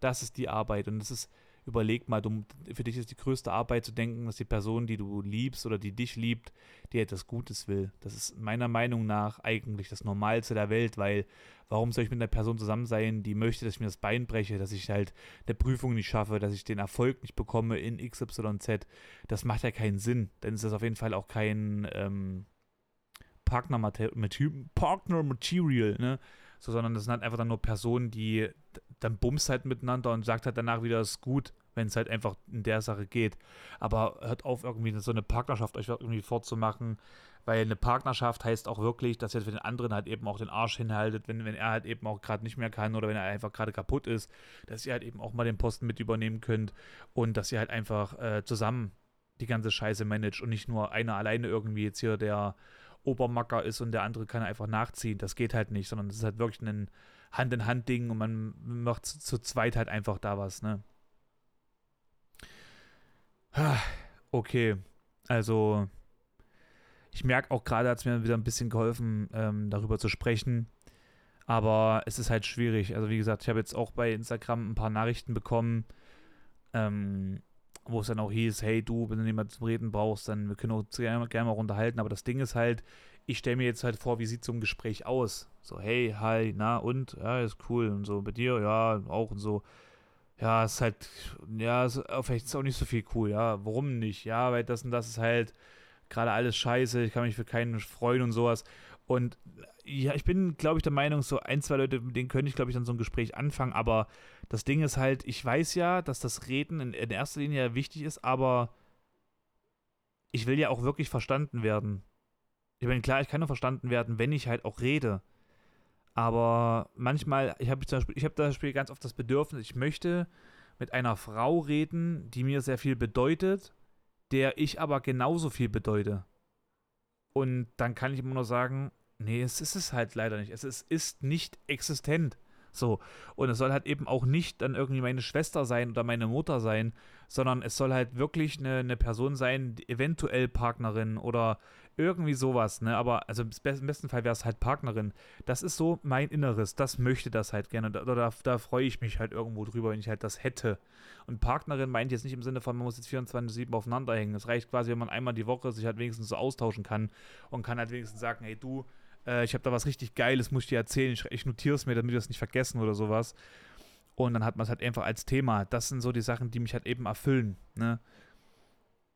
das ist die Arbeit. Und das ist, überleg mal, du, für dich ist die größte Arbeit zu denken, dass die Person, die du liebst oder die dich liebt, dir etwas Gutes will. Das ist meiner Meinung nach eigentlich das Normalste der Welt, weil warum soll ich mit einer Person zusammen sein, die möchte, dass ich mir das Bein breche, dass ich halt eine Prüfung nicht schaffe, dass ich den Erfolg nicht bekomme in XYZ? Das macht ja keinen Sinn. Dann ist das auf jeden Fall auch kein ähm, Partner, Partner Material, ne? So, sondern das sind halt einfach dann nur Personen, die dann bumst halt miteinander und sagt halt danach wieder, es ist gut, wenn es halt einfach in der Sache geht. Aber hört auf, irgendwie so eine Partnerschaft euch irgendwie vorzumachen, weil eine Partnerschaft heißt auch wirklich, dass ihr für den anderen halt eben auch den Arsch hinhaltet, wenn, wenn er halt eben auch gerade nicht mehr kann oder wenn er einfach gerade kaputt ist, dass ihr halt eben auch mal den Posten mit übernehmen könnt und dass ihr halt einfach äh, zusammen die ganze Scheiße managt und nicht nur einer alleine irgendwie jetzt hier der Obermacker ist und der andere kann einfach nachziehen. Das geht halt nicht, sondern es ist halt wirklich ein Hand-in-Hand-Ding und man macht zu, zu zweit halt einfach da was, ne? Okay, also ich merke auch gerade, hat es mir wieder ein bisschen geholfen, ähm, darüber zu sprechen. Aber es ist halt schwierig. Also wie gesagt, ich habe jetzt auch bei Instagram ein paar Nachrichten bekommen, ähm, wo es dann auch hieß, hey du, wenn du jemanden zum Reden brauchst, dann wir können uns gerne, gerne mal unterhalten. Aber das Ding ist halt, ich stelle mir jetzt halt vor, wie sieht so ein Gespräch aus? So, hey, hi, na und? Ja, ist cool. Und so, bei dir, ja, auch und so. Ja, ist halt, ja, vielleicht ist auch nicht so viel cool, ja. Warum nicht? Ja, weil das und das ist halt gerade alles scheiße, ich kann mich für keinen freuen und sowas. Und ja, ich bin, glaube ich, der Meinung, so ein, zwei Leute, mit denen könnte ich, glaube ich, dann so ein Gespräch anfangen, aber das Ding ist halt, ich weiß ja, dass das Reden in, in erster Linie wichtig ist, aber ich will ja auch wirklich verstanden werden. Ich meine, klar, ich kann nur verstanden werden, wenn ich halt auch rede. Aber manchmal, ich habe zum Beispiel, ich habe zum Beispiel ganz oft das Bedürfnis, ich möchte mit einer Frau reden, die mir sehr viel bedeutet, der ich aber genauso viel bedeute. Und dann kann ich immer nur sagen, nee, es ist es halt leider nicht. Es ist, ist nicht existent. So. Und es soll halt eben auch nicht dann irgendwie meine Schwester sein oder meine Mutter sein, sondern es soll halt wirklich eine, eine Person sein, eventuell Partnerin oder irgendwie sowas, ne? Aber also im besten Fall wäre es halt Partnerin. Das ist so mein Inneres. Das möchte das halt gerne. Da, da, da freue ich mich halt irgendwo drüber, wenn ich halt das hätte. Und Partnerin meint jetzt nicht im Sinne von, man muss jetzt 24-7 aufeinander hängen. Es reicht quasi, wenn man einmal die Woche sich halt wenigstens so austauschen kann und kann halt wenigstens sagen, hey du, äh, ich habe da was richtig Geiles, muss ich dir erzählen. Ich, ich notiere es mir, damit wir es nicht vergessen oder sowas. Und dann hat man es halt einfach als Thema. Das sind so die Sachen, die mich halt eben erfüllen. Ne?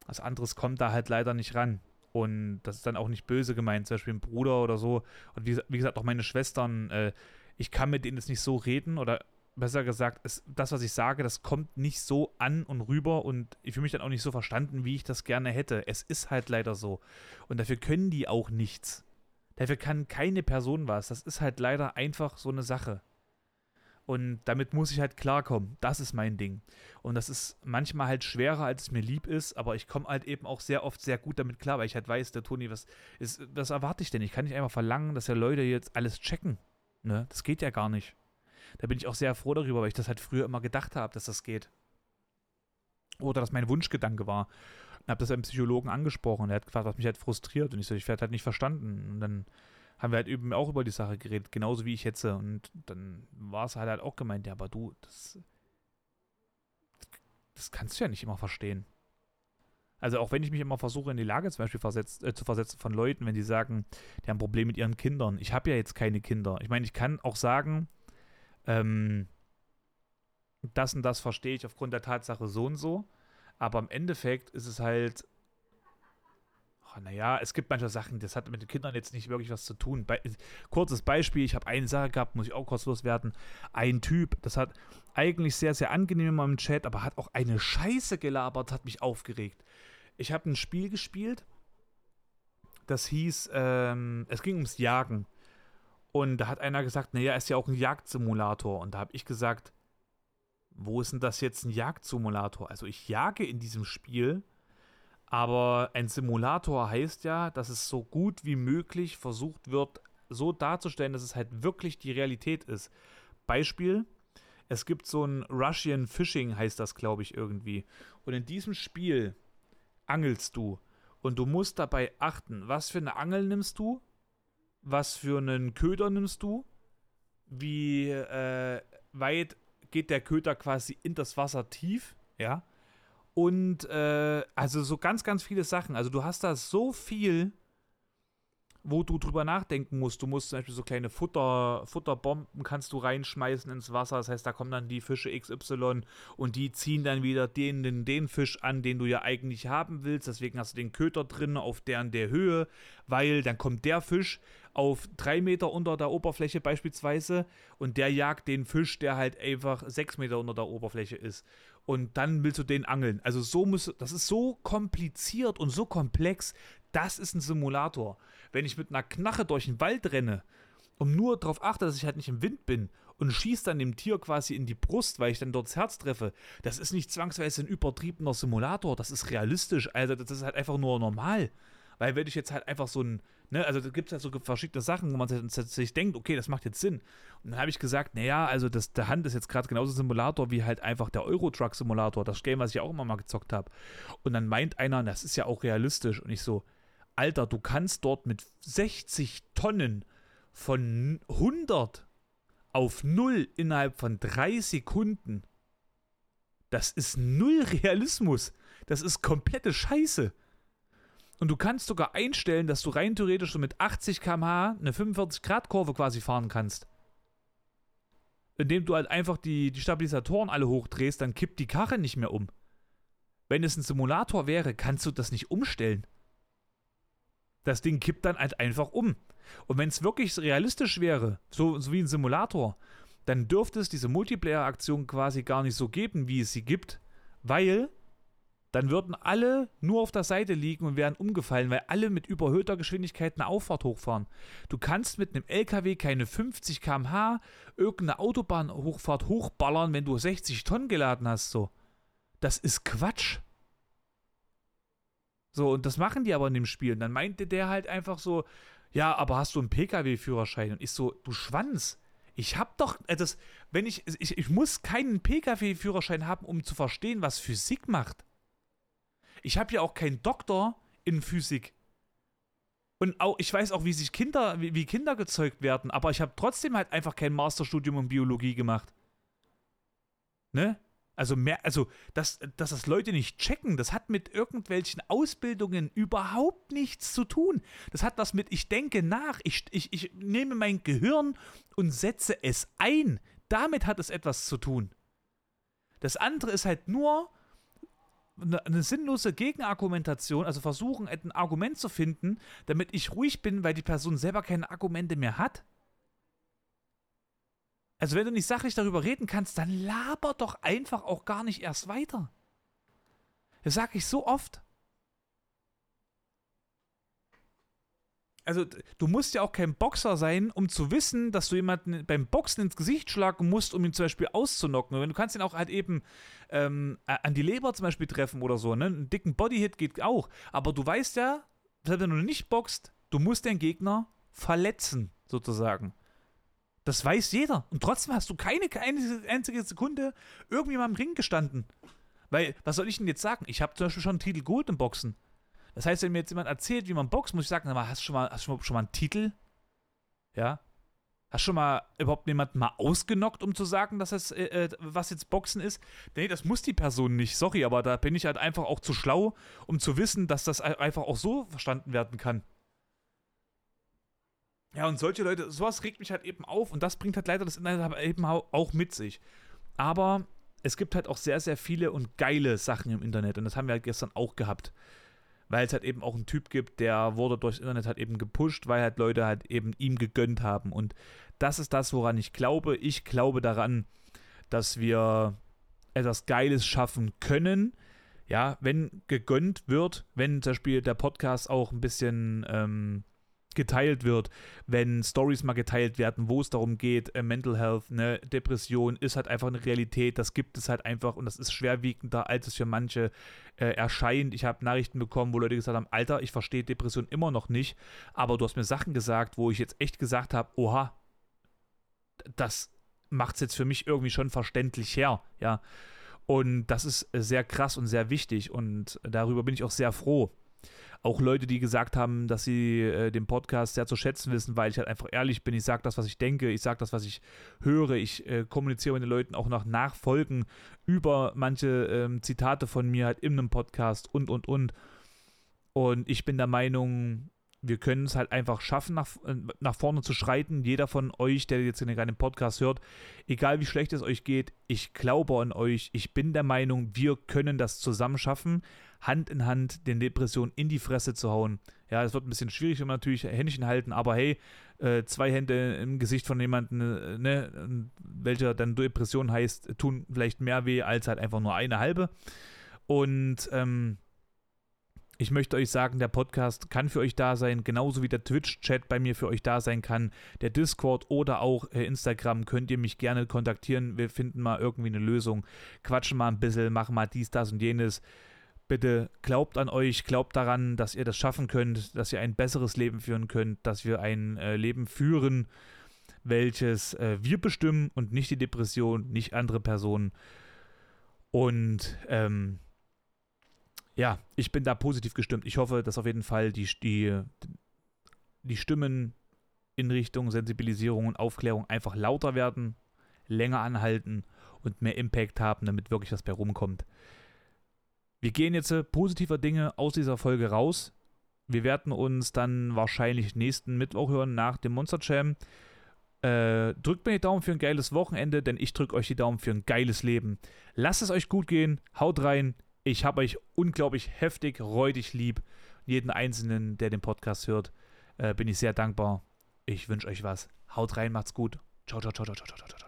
Was anderes kommt da halt leider nicht ran. Und das ist dann auch nicht böse gemeint, zum Beispiel ein Bruder oder so. Und wie, wie gesagt, auch meine Schwestern, äh, ich kann mit denen jetzt nicht so reden oder besser gesagt, es, das, was ich sage, das kommt nicht so an und rüber und ich fühle mich dann auch nicht so verstanden, wie ich das gerne hätte. Es ist halt leider so. Und dafür können die auch nichts. Dafür kann keine Person was. Das ist halt leider einfach so eine Sache. Und damit muss ich halt klarkommen. Das ist mein Ding. Und das ist manchmal halt schwerer, als es mir lieb ist, aber ich komme halt eben auch sehr oft sehr gut damit klar, weil ich halt weiß, der Toni, was, ist, was erwarte ich denn? Ich kann nicht einfach verlangen, dass ja Leute jetzt alles checken. Ne? Das geht ja gar nicht. Da bin ich auch sehr froh darüber, weil ich das halt früher immer gedacht habe, dass das geht. Oder dass mein Wunschgedanke war. Und habe das einem Psychologen angesprochen. Der hat gefragt, was mich halt frustriert. Und ich so, ich werde halt nicht verstanden. Und dann haben wir halt eben auch über die Sache geredet, genauso wie ich jetzt. Und dann war es halt, halt auch gemeint, ja, aber du, das, das kannst du ja nicht immer verstehen. Also auch wenn ich mich immer versuche, in die Lage zum Beispiel versetzt, äh, zu versetzen von Leuten, wenn die sagen, die haben ein Problem mit ihren Kindern. Ich habe ja jetzt keine Kinder. Ich meine, ich kann auch sagen, ähm, das und das verstehe ich aufgrund der Tatsache so und so. Aber im Endeffekt ist es halt naja, es gibt manche Sachen, das hat mit den Kindern jetzt nicht wirklich was zu tun. Be kurzes Beispiel, ich habe eine Sache gehabt, muss ich auch kurz loswerden. Ein Typ, das hat eigentlich sehr, sehr angenehm in meinem Chat, aber hat auch eine Scheiße gelabert, hat mich aufgeregt. Ich habe ein Spiel gespielt, das hieß, ähm, es ging ums Jagen. Und da hat einer gesagt, naja, ist ja auch ein Jagdsimulator. Und da habe ich gesagt, wo ist denn das jetzt ein Jagdsimulator? Also ich jage in diesem Spiel aber ein Simulator heißt ja, dass es so gut wie möglich versucht wird, so darzustellen, dass es halt wirklich die Realität ist. Beispiel, es gibt so ein Russian Fishing, heißt das, glaube ich, irgendwie. Und in diesem Spiel angelst du. Und du musst dabei achten, was für eine Angel nimmst du, was für einen Köder nimmst du, wie äh, weit geht der Köder quasi in das Wasser tief, ja. Und äh, also so ganz, ganz viele Sachen. Also du hast da so viel, wo du drüber nachdenken musst. Du musst zum Beispiel so kleine Futter, Futterbomben kannst du reinschmeißen ins Wasser. Das heißt, da kommen dann die Fische XY und die ziehen dann wieder den, den, den Fisch an, den du ja eigentlich haben willst. Deswegen hast du den Köter drin auf deren der Höhe, weil dann kommt der Fisch auf drei Meter unter der Oberfläche beispielsweise und der jagt den Fisch, der halt einfach sechs Meter unter der Oberfläche ist und dann willst du den angeln. Also so muss, das ist so kompliziert und so komplex. Das ist ein Simulator. Wenn ich mit einer Knache durch den Wald renne und nur darauf achte, dass ich halt nicht im Wind bin und schieße dann dem Tier quasi in die Brust, weil ich dann dort das Herz treffe, das ist nicht zwangsweise ein übertriebener Simulator, das ist realistisch. Also das ist halt einfach nur normal. Weil wenn ich jetzt halt einfach so ein, ne, also da gibt es halt so verschiedene Sachen, wo man sich denkt, okay, das macht jetzt Sinn. Und dann habe ich gesagt, naja, also das, der Hand ist jetzt gerade genauso ein Simulator wie halt einfach der Euro-Truck-Simulator, das Game, was ich auch immer mal gezockt habe. Und dann meint einer, das ist ja auch realistisch. Und ich so, Alter, du kannst dort mit 60 Tonnen von 100 auf 0 innerhalb von 3 Sekunden. Das ist null Realismus. Das ist komplette Scheiße. Und du kannst sogar einstellen, dass du rein theoretisch so mit 80 km/h eine 45-Grad-Kurve quasi fahren kannst. Indem du halt einfach die, die Stabilisatoren alle hochdrehst, dann kippt die Karre nicht mehr um. Wenn es ein Simulator wäre, kannst du das nicht umstellen. Das Ding kippt dann halt einfach um. Und wenn es wirklich realistisch wäre, so, so wie ein Simulator, dann dürfte es diese Multiplayer-Aktion quasi gar nicht so geben, wie es sie gibt, weil dann würden alle nur auf der Seite liegen und wären umgefallen, weil alle mit überhöhter Geschwindigkeit eine Auffahrt hochfahren. Du kannst mit einem LKW keine 50 km/h irgendeine Autobahnhochfahrt hochballern, wenn du 60 Tonnen geladen hast, so. Das ist Quatsch. So, und das machen die aber in dem Spiel. Und dann meinte der halt einfach so, ja, aber hast du einen Pkw-Führerschein? Und ich so, du Schwanz. Ich hab doch, äh, das, wenn ich, ich, ich muss keinen Pkw-Führerschein haben, um zu verstehen, was Physik macht. Ich habe ja auch keinen Doktor in Physik. Und auch, ich weiß auch, wie sich Kinder, wie, wie Kinder gezeugt werden, aber ich habe trotzdem halt einfach kein Masterstudium in Biologie gemacht. Ne? Also mehr, also dass, dass das Leute nicht checken, das hat mit irgendwelchen Ausbildungen überhaupt nichts zu tun. Das hat was mit, ich denke nach, ich, ich, ich nehme mein Gehirn und setze es ein. Damit hat es etwas zu tun. Das andere ist halt nur eine, eine sinnlose Gegenargumentation, also versuchen, ein Argument zu finden, damit ich ruhig bin, weil die Person selber keine Argumente mehr hat. Also wenn du nicht sachlich darüber reden kannst, dann laber doch einfach auch gar nicht erst weiter. Das sage ich so oft. Also du musst ja auch kein Boxer sein, um zu wissen, dass du jemanden beim Boxen ins Gesicht schlagen musst, um ihn zum Beispiel auszunocken. Du kannst ihn auch halt eben ähm, an die Leber zum Beispiel treffen oder so. Ne? Einen dicken Bodyhit geht auch. Aber du weißt ja, selbst wenn du nicht boxt, du musst den Gegner verletzen, sozusagen. Das weiß jeder. Und trotzdem hast du keine, keine einzige Sekunde irgendwie mal im Ring gestanden. Weil, was soll ich denn jetzt sagen? Ich habe zum Beispiel schon einen Titel geholt im Boxen. Das heißt, wenn mir jetzt jemand erzählt, wie man boxt, muss ich sagen, hast du schon mal, hast du schon mal einen Titel? Ja? Hast du schon mal überhaupt jemanden mal ausgenockt, um zu sagen, dass das, äh, äh, was jetzt Boxen ist? Nee, das muss die Person nicht. Sorry, aber da bin ich halt einfach auch zu schlau, um zu wissen, dass das einfach auch so verstanden werden kann. Ja, und solche Leute, sowas regt mich halt eben auf und das bringt halt leider das Internet eben auch mit sich. Aber es gibt halt auch sehr, sehr viele und geile Sachen im Internet und das haben wir halt gestern auch gehabt. Weil es halt eben auch einen Typ gibt, der wurde durchs Internet halt eben gepusht, weil halt Leute halt eben ihm gegönnt haben. Und das ist das, woran ich glaube. Ich glaube daran, dass wir etwas Geiles schaffen können. Ja, wenn gegönnt wird, wenn zum Beispiel der Podcast auch ein bisschen ähm, geteilt wird, wenn Stories mal geteilt werden, wo es darum geht, äh, Mental Health, ne, Depression ist halt einfach eine Realität, das gibt es halt einfach und das ist schwerwiegender, als es für manche äh, erscheint. Ich habe Nachrichten bekommen, wo Leute gesagt haben, Alter, ich verstehe Depression immer noch nicht, aber du hast mir Sachen gesagt, wo ich jetzt echt gesagt habe, oha, das macht es jetzt für mich irgendwie schon verständlich her, ja. Und das ist sehr krass und sehr wichtig und darüber bin ich auch sehr froh auch Leute, die gesagt haben, dass sie äh, den Podcast sehr zu schätzen wissen, weil ich halt einfach ehrlich bin. Ich sage das, was ich denke, ich sage das, was ich höre. Ich äh, kommuniziere mit den Leuten auch nach Nachfolgen über manche ähm, Zitate von mir halt in einem Podcast und, und, und. Und ich bin der Meinung, wir können es halt einfach schaffen, nach, äh, nach vorne zu schreiten. Jeder von euch, der jetzt gerade den Podcast hört, egal wie schlecht es euch geht, ich glaube an euch. Ich bin der Meinung, wir können das zusammen schaffen. Hand in Hand den Depressionen in die Fresse zu hauen. Ja, es wird ein bisschen schwierig, wenn man natürlich Händchen halten, aber hey, äh, zwei Hände im Gesicht von jemandem, äh, ne, welcher dann Depression heißt, tun vielleicht mehr weh als halt einfach nur eine halbe. Und ähm, ich möchte euch sagen, der Podcast kann für euch da sein, genauso wie der Twitch-Chat bei mir für euch da sein kann. Der Discord oder auch äh, Instagram könnt ihr mich gerne kontaktieren. Wir finden mal irgendwie eine Lösung. Quatschen mal ein bisschen, machen mal dies, das und jenes bitte glaubt an euch, glaubt daran, dass ihr das schaffen könnt, dass ihr ein besseres Leben führen könnt, dass wir ein äh, Leben führen, welches äh, wir bestimmen und nicht die Depression, nicht andere Personen. Und ähm, ja, ich bin da positiv gestimmt. Ich hoffe, dass auf jeden Fall die, die, die Stimmen in Richtung Sensibilisierung und Aufklärung einfach lauter werden, länger anhalten und mehr Impact haben, damit wirklich was bei rumkommt. Wir gehen jetzt äh, positiver Dinge aus dieser Folge raus. Wir werden uns dann wahrscheinlich nächsten Mittwoch hören nach dem Monster Jam. Äh, drückt mir die Daumen für ein geiles Wochenende, denn ich drücke euch die Daumen für ein geiles Leben. Lasst es euch gut gehen, haut rein. Ich habe euch unglaublich heftig, räudig lieb. jeden Einzelnen, der den Podcast hört, äh, bin ich sehr dankbar. Ich wünsche euch was. Haut rein, macht's gut. Ciao, ciao, ciao, ciao, ciao, ciao, ciao.